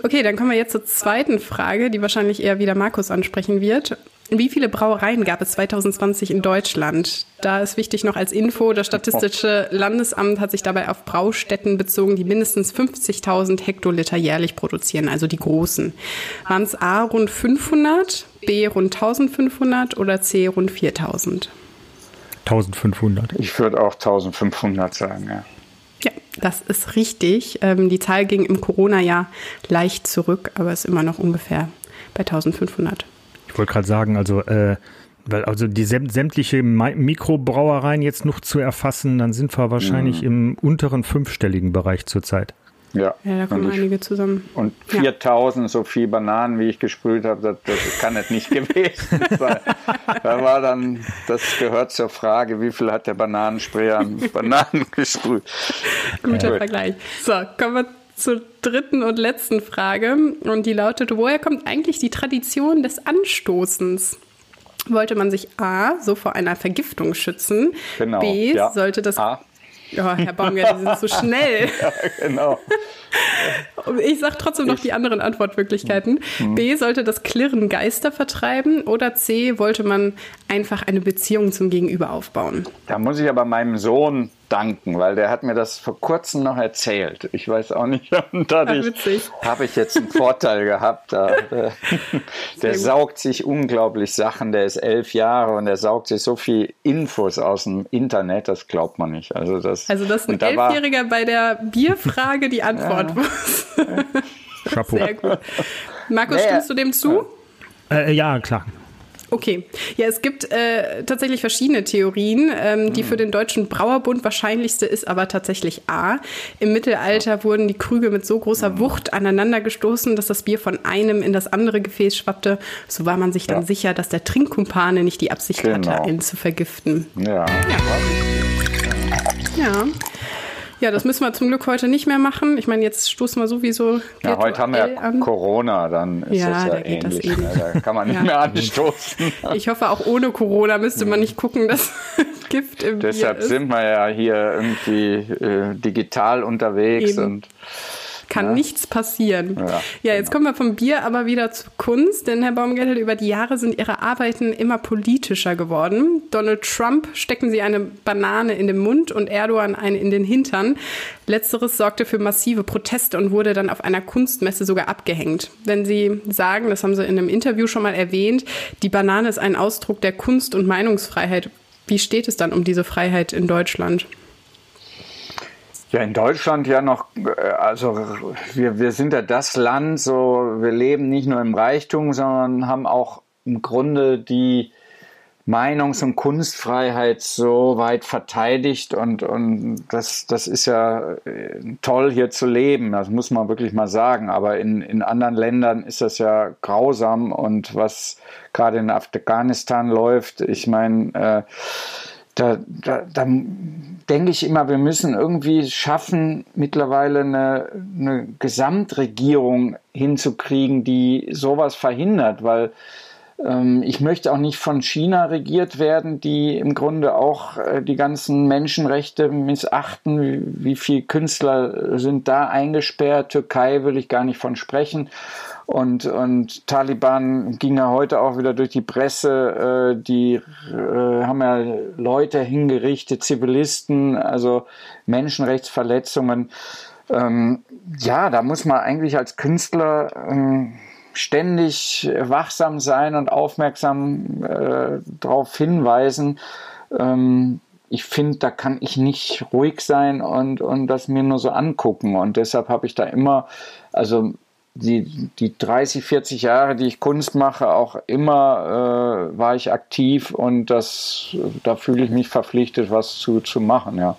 Okay, dann kommen wir jetzt zur zweiten Frage, die wahrscheinlich eher wieder Markus ansprechen wird. Wie viele Brauereien gab es 2020 in Deutschland? Da ist wichtig noch als Info, das Statistische Landesamt hat sich dabei auf Braustätten bezogen, die mindestens 50.000 Hektoliter jährlich produzieren, also die großen. Waren es A rund 500, B rund 1500 oder C rund 4000? 1500. Ich würde auch 1500 sagen, ja. Ja, das ist richtig. Ähm, die Zahl ging im Corona-Jahr leicht zurück, aber ist immer noch ungefähr bei 1500. Ich wollte gerade sagen, also äh, weil also die säm sämtliche Mi Mikrobrauereien jetzt noch zu erfassen, dann sind wir wahrscheinlich im unteren fünfstelligen Bereich zurzeit. Ja, Ja, da kommen ich, einige zusammen. und Ja. 4000 so viel Bananen, wie ich gesprüht habe, das, das kann es nicht gewesen sein. Da war dann, das gehört zur Frage, wie viel hat der Bananensprayer an Bananen gesprüht. Guter Gut. Vergleich. So, kommen wir zur dritten und letzten Frage. Und die lautet, woher kommt eigentlich die Tradition des Anstoßens? Wollte man sich A, so vor einer Vergiftung schützen? Genau. B, ja. sollte das... A. Ja, Herr Baumgart, Sie sind so schnell. Ja, genau. Ich sage trotzdem noch die anderen Antwortmöglichkeiten. Mhm. B, sollte das Klirren Geister vertreiben? Oder C, wollte man einfach eine Beziehung zum Gegenüber aufbauen? Da muss ich aber meinem Sohn danken, weil der hat mir das vor kurzem noch erzählt. Ich weiß auch nicht, und dadurch habe ich jetzt einen Vorteil gehabt. Da, der, der saugt sich unglaublich Sachen, der ist elf Jahre und der saugt sich so viel Infos aus dem Internet, das glaubt man nicht. Also, das, also dass ein Elfjähriger bei der Bierfrage die Antwort ja. Wusste. Chapeau. Sehr gut. Markus, naja. stimmst du dem zu? Äh, ja, klar. Okay, ja, es gibt äh, tatsächlich verschiedene Theorien. Ähm, die für den Deutschen Brauerbund wahrscheinlichste ist aber tatsächlich A. Im Mittelalter wurden die Krüge mit so großer Wucht aneinander gestoßen, dass das Bier von einem in das andere Gefäß schwappte. So war man sich dann ja. sicher, dass der Trinkkumpane nicht die Absicht genau. hatte, einen zu vergiften. Ja. Ja. ja. Ja, das müssen wir zum Glück heute nicht mehr machen. Ich meine, jetzt stoßen wir sowieso. Ja, heute haben wir ja Corona, dann ist ja, das ja da ähnlich. Das ne? Da kann man nicht ja. mehr anstoßen. Ich hoffe, auch ohne Corona müsste man nicht gucken, dass Gift im Deshalb Bier ist. sind wir ja hier irgendwie äh, digital unterwegs Eben. und kann ja. nichts passieren. Ja, ja jetzt genau. kommen wir vom Bier aber wieder zur Kunst, denn Herr Baumgärtel, über die Jahre sind Ihre Arbeiten immer politischer geworden. Donald Trump stecken Sie eine Banane in den Mund und Erdogan eine in den Hintern. Letzteres sorgte für massive Proteste und wurde dann auf einer Kunstmesse sogar abgehängt. Wenn Sie sagen, das haben Sie in einem Interview schon mal erwähnt, die Banane ist ein Ausdruck der Kunst- und Meinungsfreiheit. Wie steht es dann um diese Freiheit in Deutschland? Ja, in Deutschland ja noch, äh, also wir, wir sind ja das Land, so wir leben nicht nur im Reichtum, sondern haben auch im Grunde die Meinungs- und Kunstfreiheit so weit verteidigt und, und das, das ist ja äh, toll hier zu leben, das muss man wirklich mal sagen. Aber in, in anderen Ländern ist das ja grausam und was gerade in Afghanistan läuft, ich meine, äh, da, da, da denke ich immer, wir müssen irgendwie schaffen, mittlerweile eine, eine Gesamtregierung hinzukriegen, die sowas verhindert, weil ähm, ich möchte auch nicht von China regiert werden, die im Grunde auch äh, die ganzen Menschenrechte missachten. Wie, wie viele Künstler sind da eingesperrt? Türkei will ich gar nicht von sprechen. Und, und Taliban ging ja heute auch wieder durch die Presse, äh, die äh, haben ja Leute hingerichtet, Zivilisten, also Menschenrechtsverletzungen. Ähm, ja, da muss man eigentlich als Künstler ähm, ständig wachsam sein und aufmerksam äh, darauf hinweisen. Ähm, ich finde, da kann ich nicht ruhig sein und, und das mir nur so angucken. Und deshalb habe ich da immer, also die, die 30, 40 Jahre, die ich Kunst mache, auch immer äh, war ich aktiv und das, da fühle ich mich verpflichtet, was zu, zu machen, ja.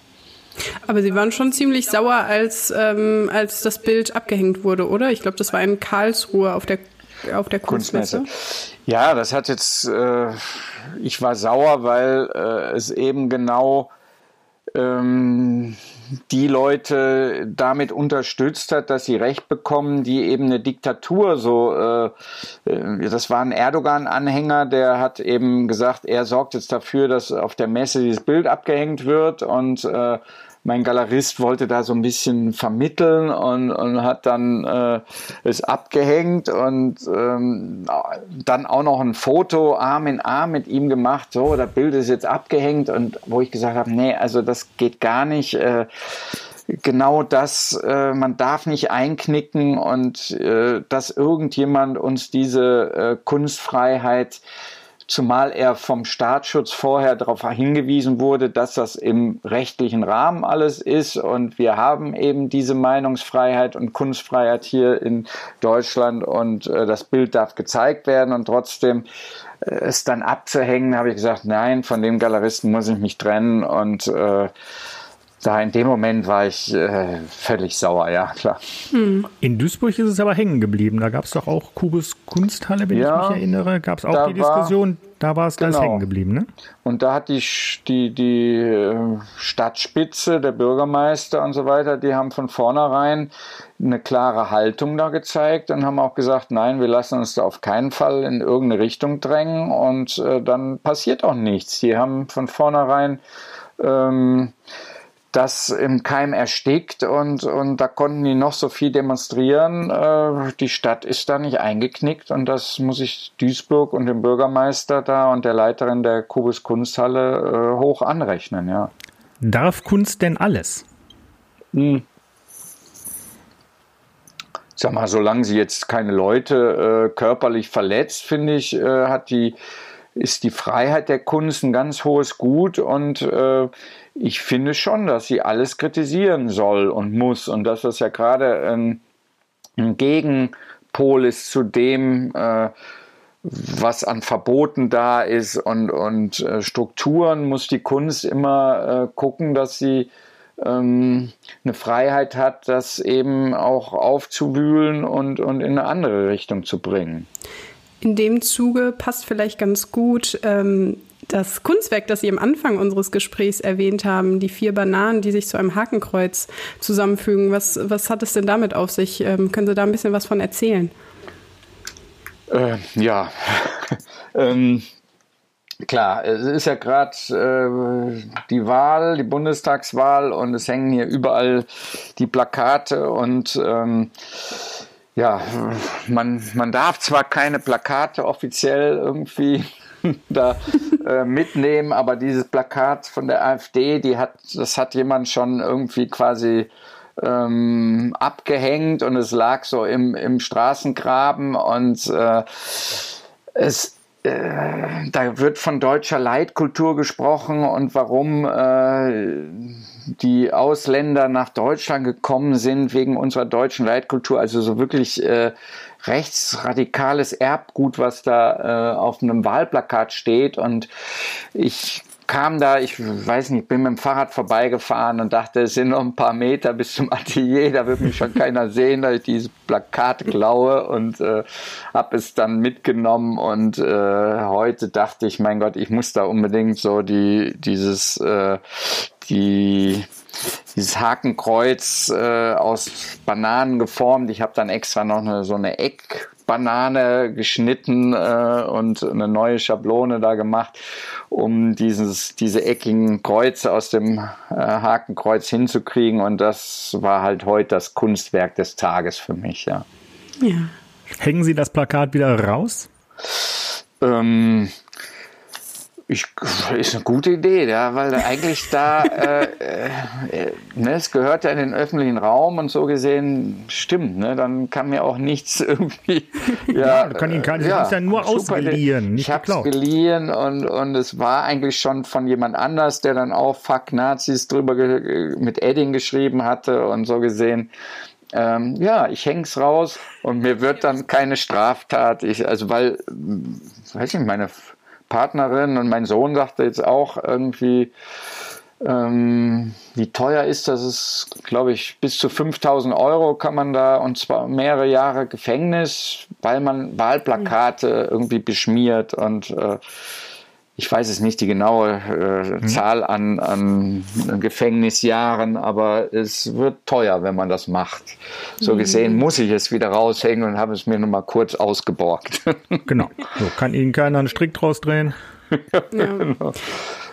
Aber Sie waren schon ziemlich sauer, als, ähm, als das Bild abgehängt wurde, oder? Ich glaube, das war in Karlsruhe auf der, auf der Kunstmesse. Kunstmesse. Ja, das hat jetzt, äh, ich war sauer, weil äh, es eben genau ähm, die Leute damit unterstützt hat, dass sie Recht bekommen, die eben eine Diktatur so, äh, äh, das war ein Erdogan-Anhänger, der hat eben gesagt, er sorgt jetzt dafür, dass auf der Messe dieses Bild abgehängt wird und äh, mein Galerist wollte da so ein bisschen vermitteln und, und hat dann äh, es abgehängt und ähm, dann auch noch ein Foto Arm in Arm mit ihm gemacht. So, das Bild ist jetzt abgehängt und wo ich gesagt habe, nee, also das geht gar nicht. Äh, genau das, äh, man darf nicht einknicken und äh, dass irgendjemand uns diese äh, Kunstfreiheit zumal er vom Staatsschutz vorher darauf hingewiesen wurde, dass das im rechtlichen Rahmen alles ist. Und wir haben eben diese Meinungsfreiheit und Kunstfreiheit hier in Deutschland. Und äh, das Bild darf gezeigt werden. Und trotzdem äh, es dann abzuhängen, habe ich gesagt, nein, von dem Galeristen muss ich mich trennen. Und äh, da in dem Moment war ich äh, völlig sauer, ja, klar. Hm. In Duisburg ist es aber hängen geblieben. Da gab es doch auch Kubus Kunsthalle, wenn ja, ich mich erinnere. Gab es auch die Diskussion, war, da war es genau. hängen geblieben, ne? Und da hat die, die, die äh, Stadtspitze, der Bürgermeister und so weiter, die haben von vornherein eine klare Haltung da gezeigt und haben auch gesagt, nein, wir lassen uns da auf keinen Fall in irgendeine Richtung drängen und äh, dann passiert auch nichts. Die haben von vornherein ähm, das im Keim erstickt und, und da konnten die noch so viel demonstrieren. Äh, die Stadt ist da nicht eingeknickt und das muss ich Duisburg und dem Bürgermeister da und der Leiterin der Kubus Kunsthalle äh, hoch anrechnen, ja. Darf Kunst denn alles? Hm. Sag mal, solange sie jetzt keine Leute äh, körperlich verletzt, finde ich, äh, hat die, ist die Freiheit der Kunst ein ganz hohes Gut und äh, ich finde schon, dass sie alles kritisieren soll und muss und dass das ja gerade ein, ein Gegenpol ist zu dem, äh, was an Verboten da ist und, und äh, Strukturen muss die Kunst immer äh, gucken, dass sie ähm, eine Freiheit hat, das eben auch aufzuwühlen und, und in eine andere Richtung zu bringen. In dem Zuge passt vielleicht ganz gut ähm, das Kunstwerk, das Sie am Anfang unseres Gesprächs erwähnt haben, die vier Bananen, die sich zu einem Hakenkreuz zusammenfügen. Was, was hat es denn damit auf sich? Ähm, können Sie da ein bisschen was von erzählen? Äh, ja, ähm, klar, es ist ja gerade äh, die Wahl, die Bundestagswahl und es hängen hier überall die Plakate und ähm, ja, man, man darf zwar keine Plakate offiziell irgendwie da äh, mitnehmen, aber dieses Plakat von der AfD, die hat, das hat jemand schon irgendwie quasi ähm, abgehängt und es lag so im, im Straßengraben und äh, es äh, da wird von deutscher Leitkultur gesprochen und warum äh, die Ausländer nach Deutschland gekommen sind wegen unserer deutschen Leitkultur. Also so wirklich äh, rechtsradikales Erbgut, was da äh, auf einem Wahlplakat steht. Und ich kam da, ich weiß nicht, bin mit dem Fahrrad vorbeigefahren und dachte, es sind noch ein paar Meter bis zum Atelier, da wird mich schon keiner sehen, dass ich dieses Plakat klaue und äh, habe es dann mitgenommen und äh, heute dachte ich, mein Gott, ich muss da unbedingt so die dieses äh, die dieses Hakenkreuz äh, aus Bananen geformt. Ich habe dann extra noch eine, so eine Eckbanane geschnitten äh, und eine neue Schablone da gemacht, um dieses, diese eckigen Kreuze aus dem äh, Hakenkreuz hinzukriegen. Und das war halt heute das Kunstwerk des Tages für mich, ja. Ja. Hängen Sie das Plakat wieder raus? Ähm, ich, ist eine gute Idee, ja, weil eigentlich da, äh, äh, ne, es gehört ja in den öffentlichen Raum und so gesehen stimmt, ne, dann kann mir auch nichts irgendwie. Ja, ja kann ihn keiner, ja, ja nur ausgeliehen, nicht Ich habe es geliehen und, und es war eigentlich schon von jemand anders, der dann auch Fuck Nazis drüber mit Edding geschrieben hatte und so gesehen. Ähm, ja, ich häng's raus und mir wird dann keine Straftat. Ich, also weil, weiß ich, meine Partnerin und mein Sohn sagte jetzt auch irgendwie, ähm, wie teuer ist das? Ist, glaube ich, bis zu 5000 Euro kann man da und zwar mehrere Jahre Gefängnis, weil man Wahlplakate irgendwie beschmiert und äh, ich weiß es nicht die genaue äh, mhm. Zahl an, an Gefängnisjahren, aber es wird teuer, wenn man das macht. So mhm. gesehen muss ich es wieder raushängen und habe es mir nur mal kurz ausgeborgt. Genau. So kann Ihnen keiner einen Strick draus drehen. ja. genau.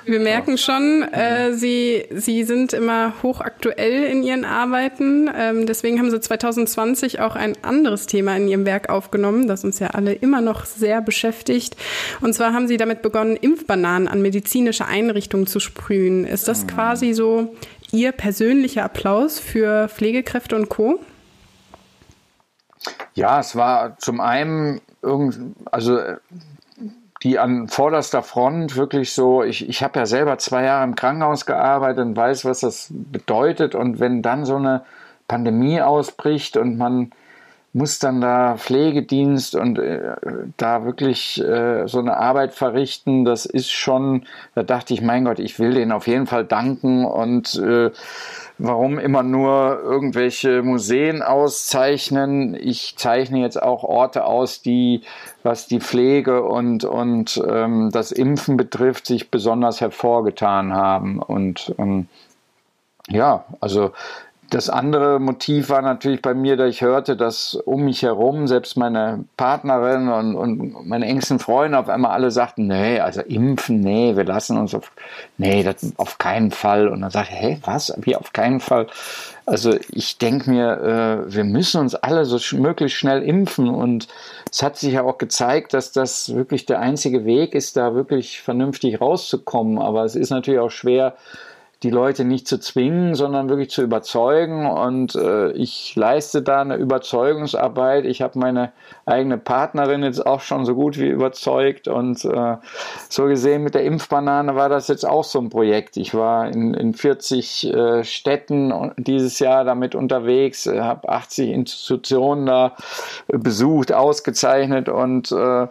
Wir merken schon, äh, Sie, Sie sind immer hochaktuell in Ihren Arbeiten. Ähm, deswegen haben Sie 2020 auch ein anderes Thema in Ihrem Werk aufgenommen, das uns ja alle immer noch sehr beschäftigt. Und zwar haben Sie damit begonnen, Impfbananen an medizinische Einrichtungen zu sprühen. Ist das quasi so Ihr persönlicher Applaus für Pflegekräfte und Co.? Ja, es war zum einen also die an vorderster Front wirklich so, ich, ich habe ja selber zwei Jahre im Krankenhaus gearbeitet und weiß, was das bedeutet. Und wenn dann so eine Pandemie ausbricht und man muss dann da Pflegedienst und äh, da wirklich äh, so eine Arbeit verrichten, das ist schon, da dachte ich, mein Gott, ich will denen auf jeden Fall danken und äh, warum immer nur irgendwelche Museen auszeichnen. Ich zeichne jetzt auch Orte aus, die, was die Pflege und, und ähm, das Impfen betrifft, sich besonders hervorgetan haben. Und ähm, ja, also das andere Motiv war natürlich bei mir, da ich hörte, dass um mich herum selbst meine Partnerin und, und meine engsten Freunde auf einmal alle sagten, nee, also impfen, nee, wir lassen uns auf, nee, das auf keinen Fall. Und dann sagte ich, hey, was, wie auf keinen Fall? Also ich denke mir, äh, wir müssen uns alle so möglichst schnell impfen und es hat sich ja auch gezeigt, dass das wirklich der einzige Weg ist, da wirklich vernünftig rauszukommen. Aber es ist natürlich auch schwer, die Leute nicht zu zwingen, sondern wirklich zu überzeugen. Und äh, ich leiste da eine Überzeugungsarbeit. Ich habe meine eigene Partnerin jetzt auch schon so gut wie überzeugt. Und äh, so gesehen mit der Impfbanane war das jetzt auch so ein Projekt. Ich war in, in 40 äh, Städten dieses Jahr damit unterwegs, äh, habe 80 Institutionen da besucht, ausgezeichnet und äh,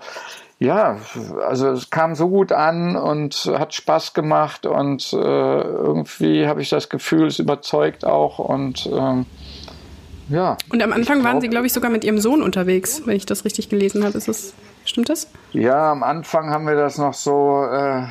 ja, also es kam so gut an und hat Spaß gemacht und äh, irgendwie habe ich das Gefühl, es überzeugt auch und ähm, ja. Und am Anfang glaub, waren Sie, glaube ich, sogar mit Ihrem Sohn unterwegs, wenn ich das richtig gelesen habe. Ist das, stimmt das? Ja, am Anfang haben wir das noch so äh,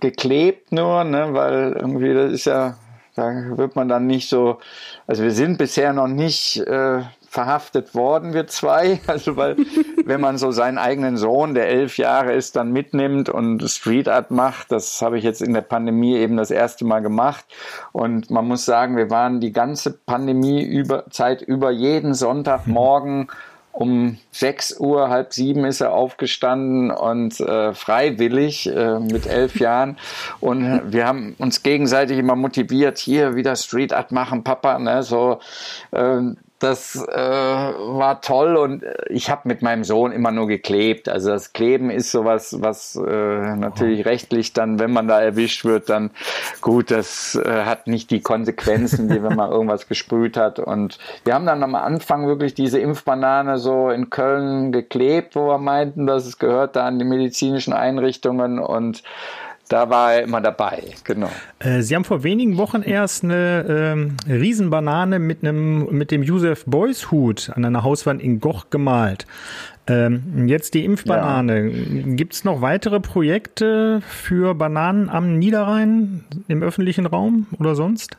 geklebt nur, ne, weil irgendwie das ist ja, da wird man dann nicht so, also wir sind bisher noch nicht äh, verhaftet worden, wir zwei. Also weil wenn man so seinen eigenen Sohn, der elf Jahre ist, dann mitnimmt und Street Art macht, das habe ich jetzt in der Pandemie eben das erste Mal gemacht. Und man muss sagen, wir waren die ganze Pandemie über Zeit über jeden Sonntagmorgen um 6 Uhr, halb sieben ist er aufgestanden und äh, freiwillig äh, mit elf Jahren. Und wir haben uns gegenseitig immer motiviert, hier wieder Street Art machen, Papa. Ne? So, äh, das äh, war toll und ich habe mit meinem Sohn immer nur geklebt. Also das Kleben ist sowas, was äh, natürlich rechtlich dann, wenn man da erwischt wird, dann gut, das äh, hat nicht die Konsequenzen, wie wenn man irgendwas gesprüht hat. Und wir haben dann am Anfang wirklich diese Impfbanane so in Köln geklebt, wo wir meinten, dass es gehört da an die medizinischen Einrichtungen und da war er immer dabei, genau. Äh, Sie haben vor wenigen Wochen erst eine ähm, Riesenbanane mit, einem, mit dem Josef Beuys Hut an einer Hauswand in Goch gemalt. Ähm, jetzt die Impfbanane. Ja. Gibt es noch weitere Projekte für Bananen am Niederrhein im öffentlichen Raum oder sonst?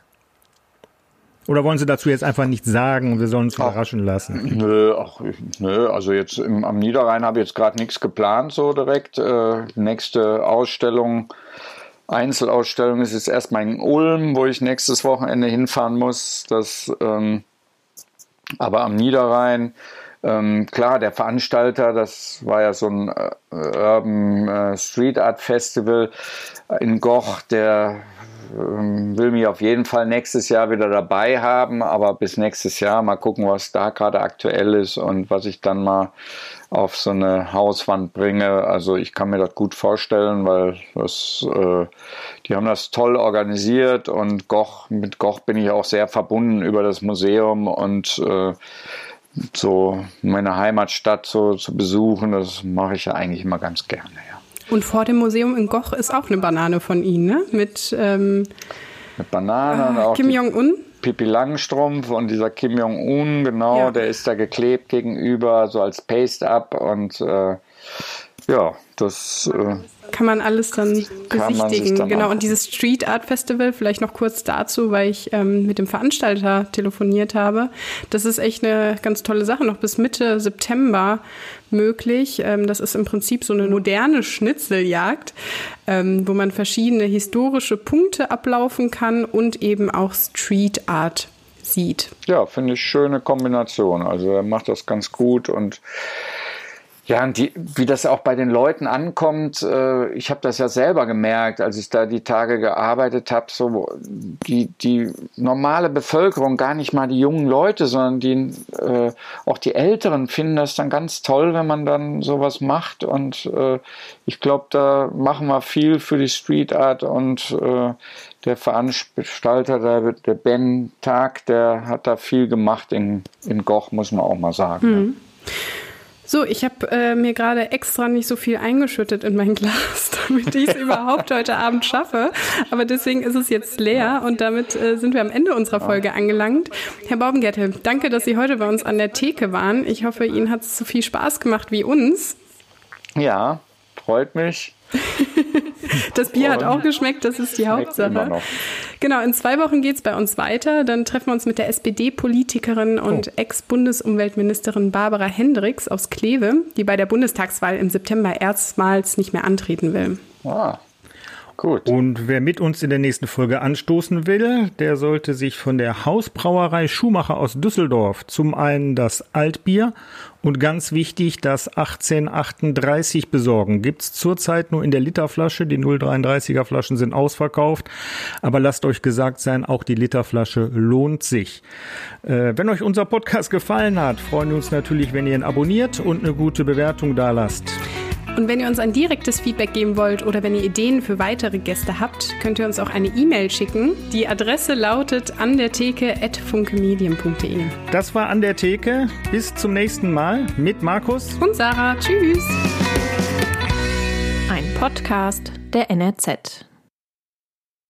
Oder wollen Sie dazu jetzt einfach nichts sagen und wir sollen uns überraschen lassen? Nö, ach, nö, also jetzt im, am Niederrhein habe ich jetzt gerade nichts geplant so direkt. Äh, nächste Ausstellung, Einzelausstellung ist jetzt erstmal in Ulm, wo ich nächstes Wochenende hinfahren muss. Das, ähm, aber am Niederrhein, ähm, klar, der Veranstalter, das war ja so ein äh, Urban äh, Street Art Festival in Goch, der will mich auf jeden Fall nächstes Jahr wieder dabei haben, aber bis nächstes Jahr mal gucken, was da gerade aktuell ist und was ich dann mal auf so eine Hauswand bringe. Also ich kann mir das gut vorstellen, weil das, äh, die haben das toll organisiert und Goch, mit Goch bin ich auch sehr verbunden über das Museum und äh, so meine Heimatstadt so zu besuchen, das mache ich ja eigentlich immer ganz gerne. Und vor dem Museum in Goch ist auch eine Banane von Ihnen, ne? Mit, ähm, Mit Bananen. Äh, Kim Jong-un? Pippi Langstrumpf und dieser Kim Jong-un, genau, ja. der ist da geklebt gegenüber, so als Paste-Up und äh, ja, das. Äh, kann man alles dann besichtigen. Dann genau, und dieses Street Art Festival, vielleicht noch kurz dazu, weil ich ähm, mit dem Veranstalter telefoniert habe. Das ist echt eine ganz tolle Sache, noch bis Mitte September möglich. Ähm, das ist im Prinzip so eine moderne Schnitzeljagd, ähm, wo man verschiedene historische Punkte ablaufen kann und eben auch Street Art sieht. Ja, finde ich schöne Kombination. Also er macht das ganz gut und ja, und die, wie das auch bei den Leuten ankommt, äh, ich habe das ja selber gemerkt, als ich da die Tage gearbeitet habe, so die, die normale Bevölkerung, gar nicht mal die jungen Leute, sondern die, äh, auch die Älteren finden das dann ganz toll, wenn man dann sowas macht. Und äh, ich glaube, da machen wir viel für die Street Art und äh, der Veranstalter, der, der Ben Tag, der hat da viel gemacht in, in Goch, muss man auch mal sagen. Mhm. Ja. So, ich habe äh, mir gerade extra nicht so viel eingeschüttet in mein Glas, damit ich es überhaupt heute Abend schaffe. Aber deswegen ist es jetzt leer und damit äh, sind wir am Ende unserer Folge angelangt. Herr Baumgärtel, danke, dass Sie heute bei uns an der Theke waren. Ich hoffe, Ihnen hat es so viel Spaß gemacht wie uns. Ja, freut mich. das Bier hat auch geschmeckt, das ist die Hauptsache. Genau, in zwei Wochen geht es bei uns weiter. Dann treffen wir uns mit der SPD-Politikerin und oh. Ex-Bundesumweltministerin Barbara Hendricks aus Kleve, die bei der Bundestagswahl im September erstmals nicht mehr antreten will. Ah. Gut. Und wer mit uns in der nächsten Folge anstoßen will, der sollte sich von der Hausbrauerei Schumacher aus Düsseldorf zum einen das Altbier und ganz wichtig das 1838 besorgen. Gibt's zurzeit nur in der Literflasche. Die 033er Flaschen sind ausverkauft. Aber lasst euch gesagt sein, auch die Literflasche lohnt sich. Äh, wenn euch unser Podcast gefallen hat, freuen wir uns natürlich, wenn ihr ihn abonniert und eine gute Bewertung da lasst. Und wenn ihr uns ein direktes Feedback geben wollt oder wenn ihr Ideen für weitere Gäste habt, könnt ihr uns auch eine E-Mail schicken. Die Adresse lautet an der Theke at funkemedien.de. Das war an der Theke. Bis zum nächsten Mal mit Markus und Sarah. Tschüss. Ein Podcast der NRZ.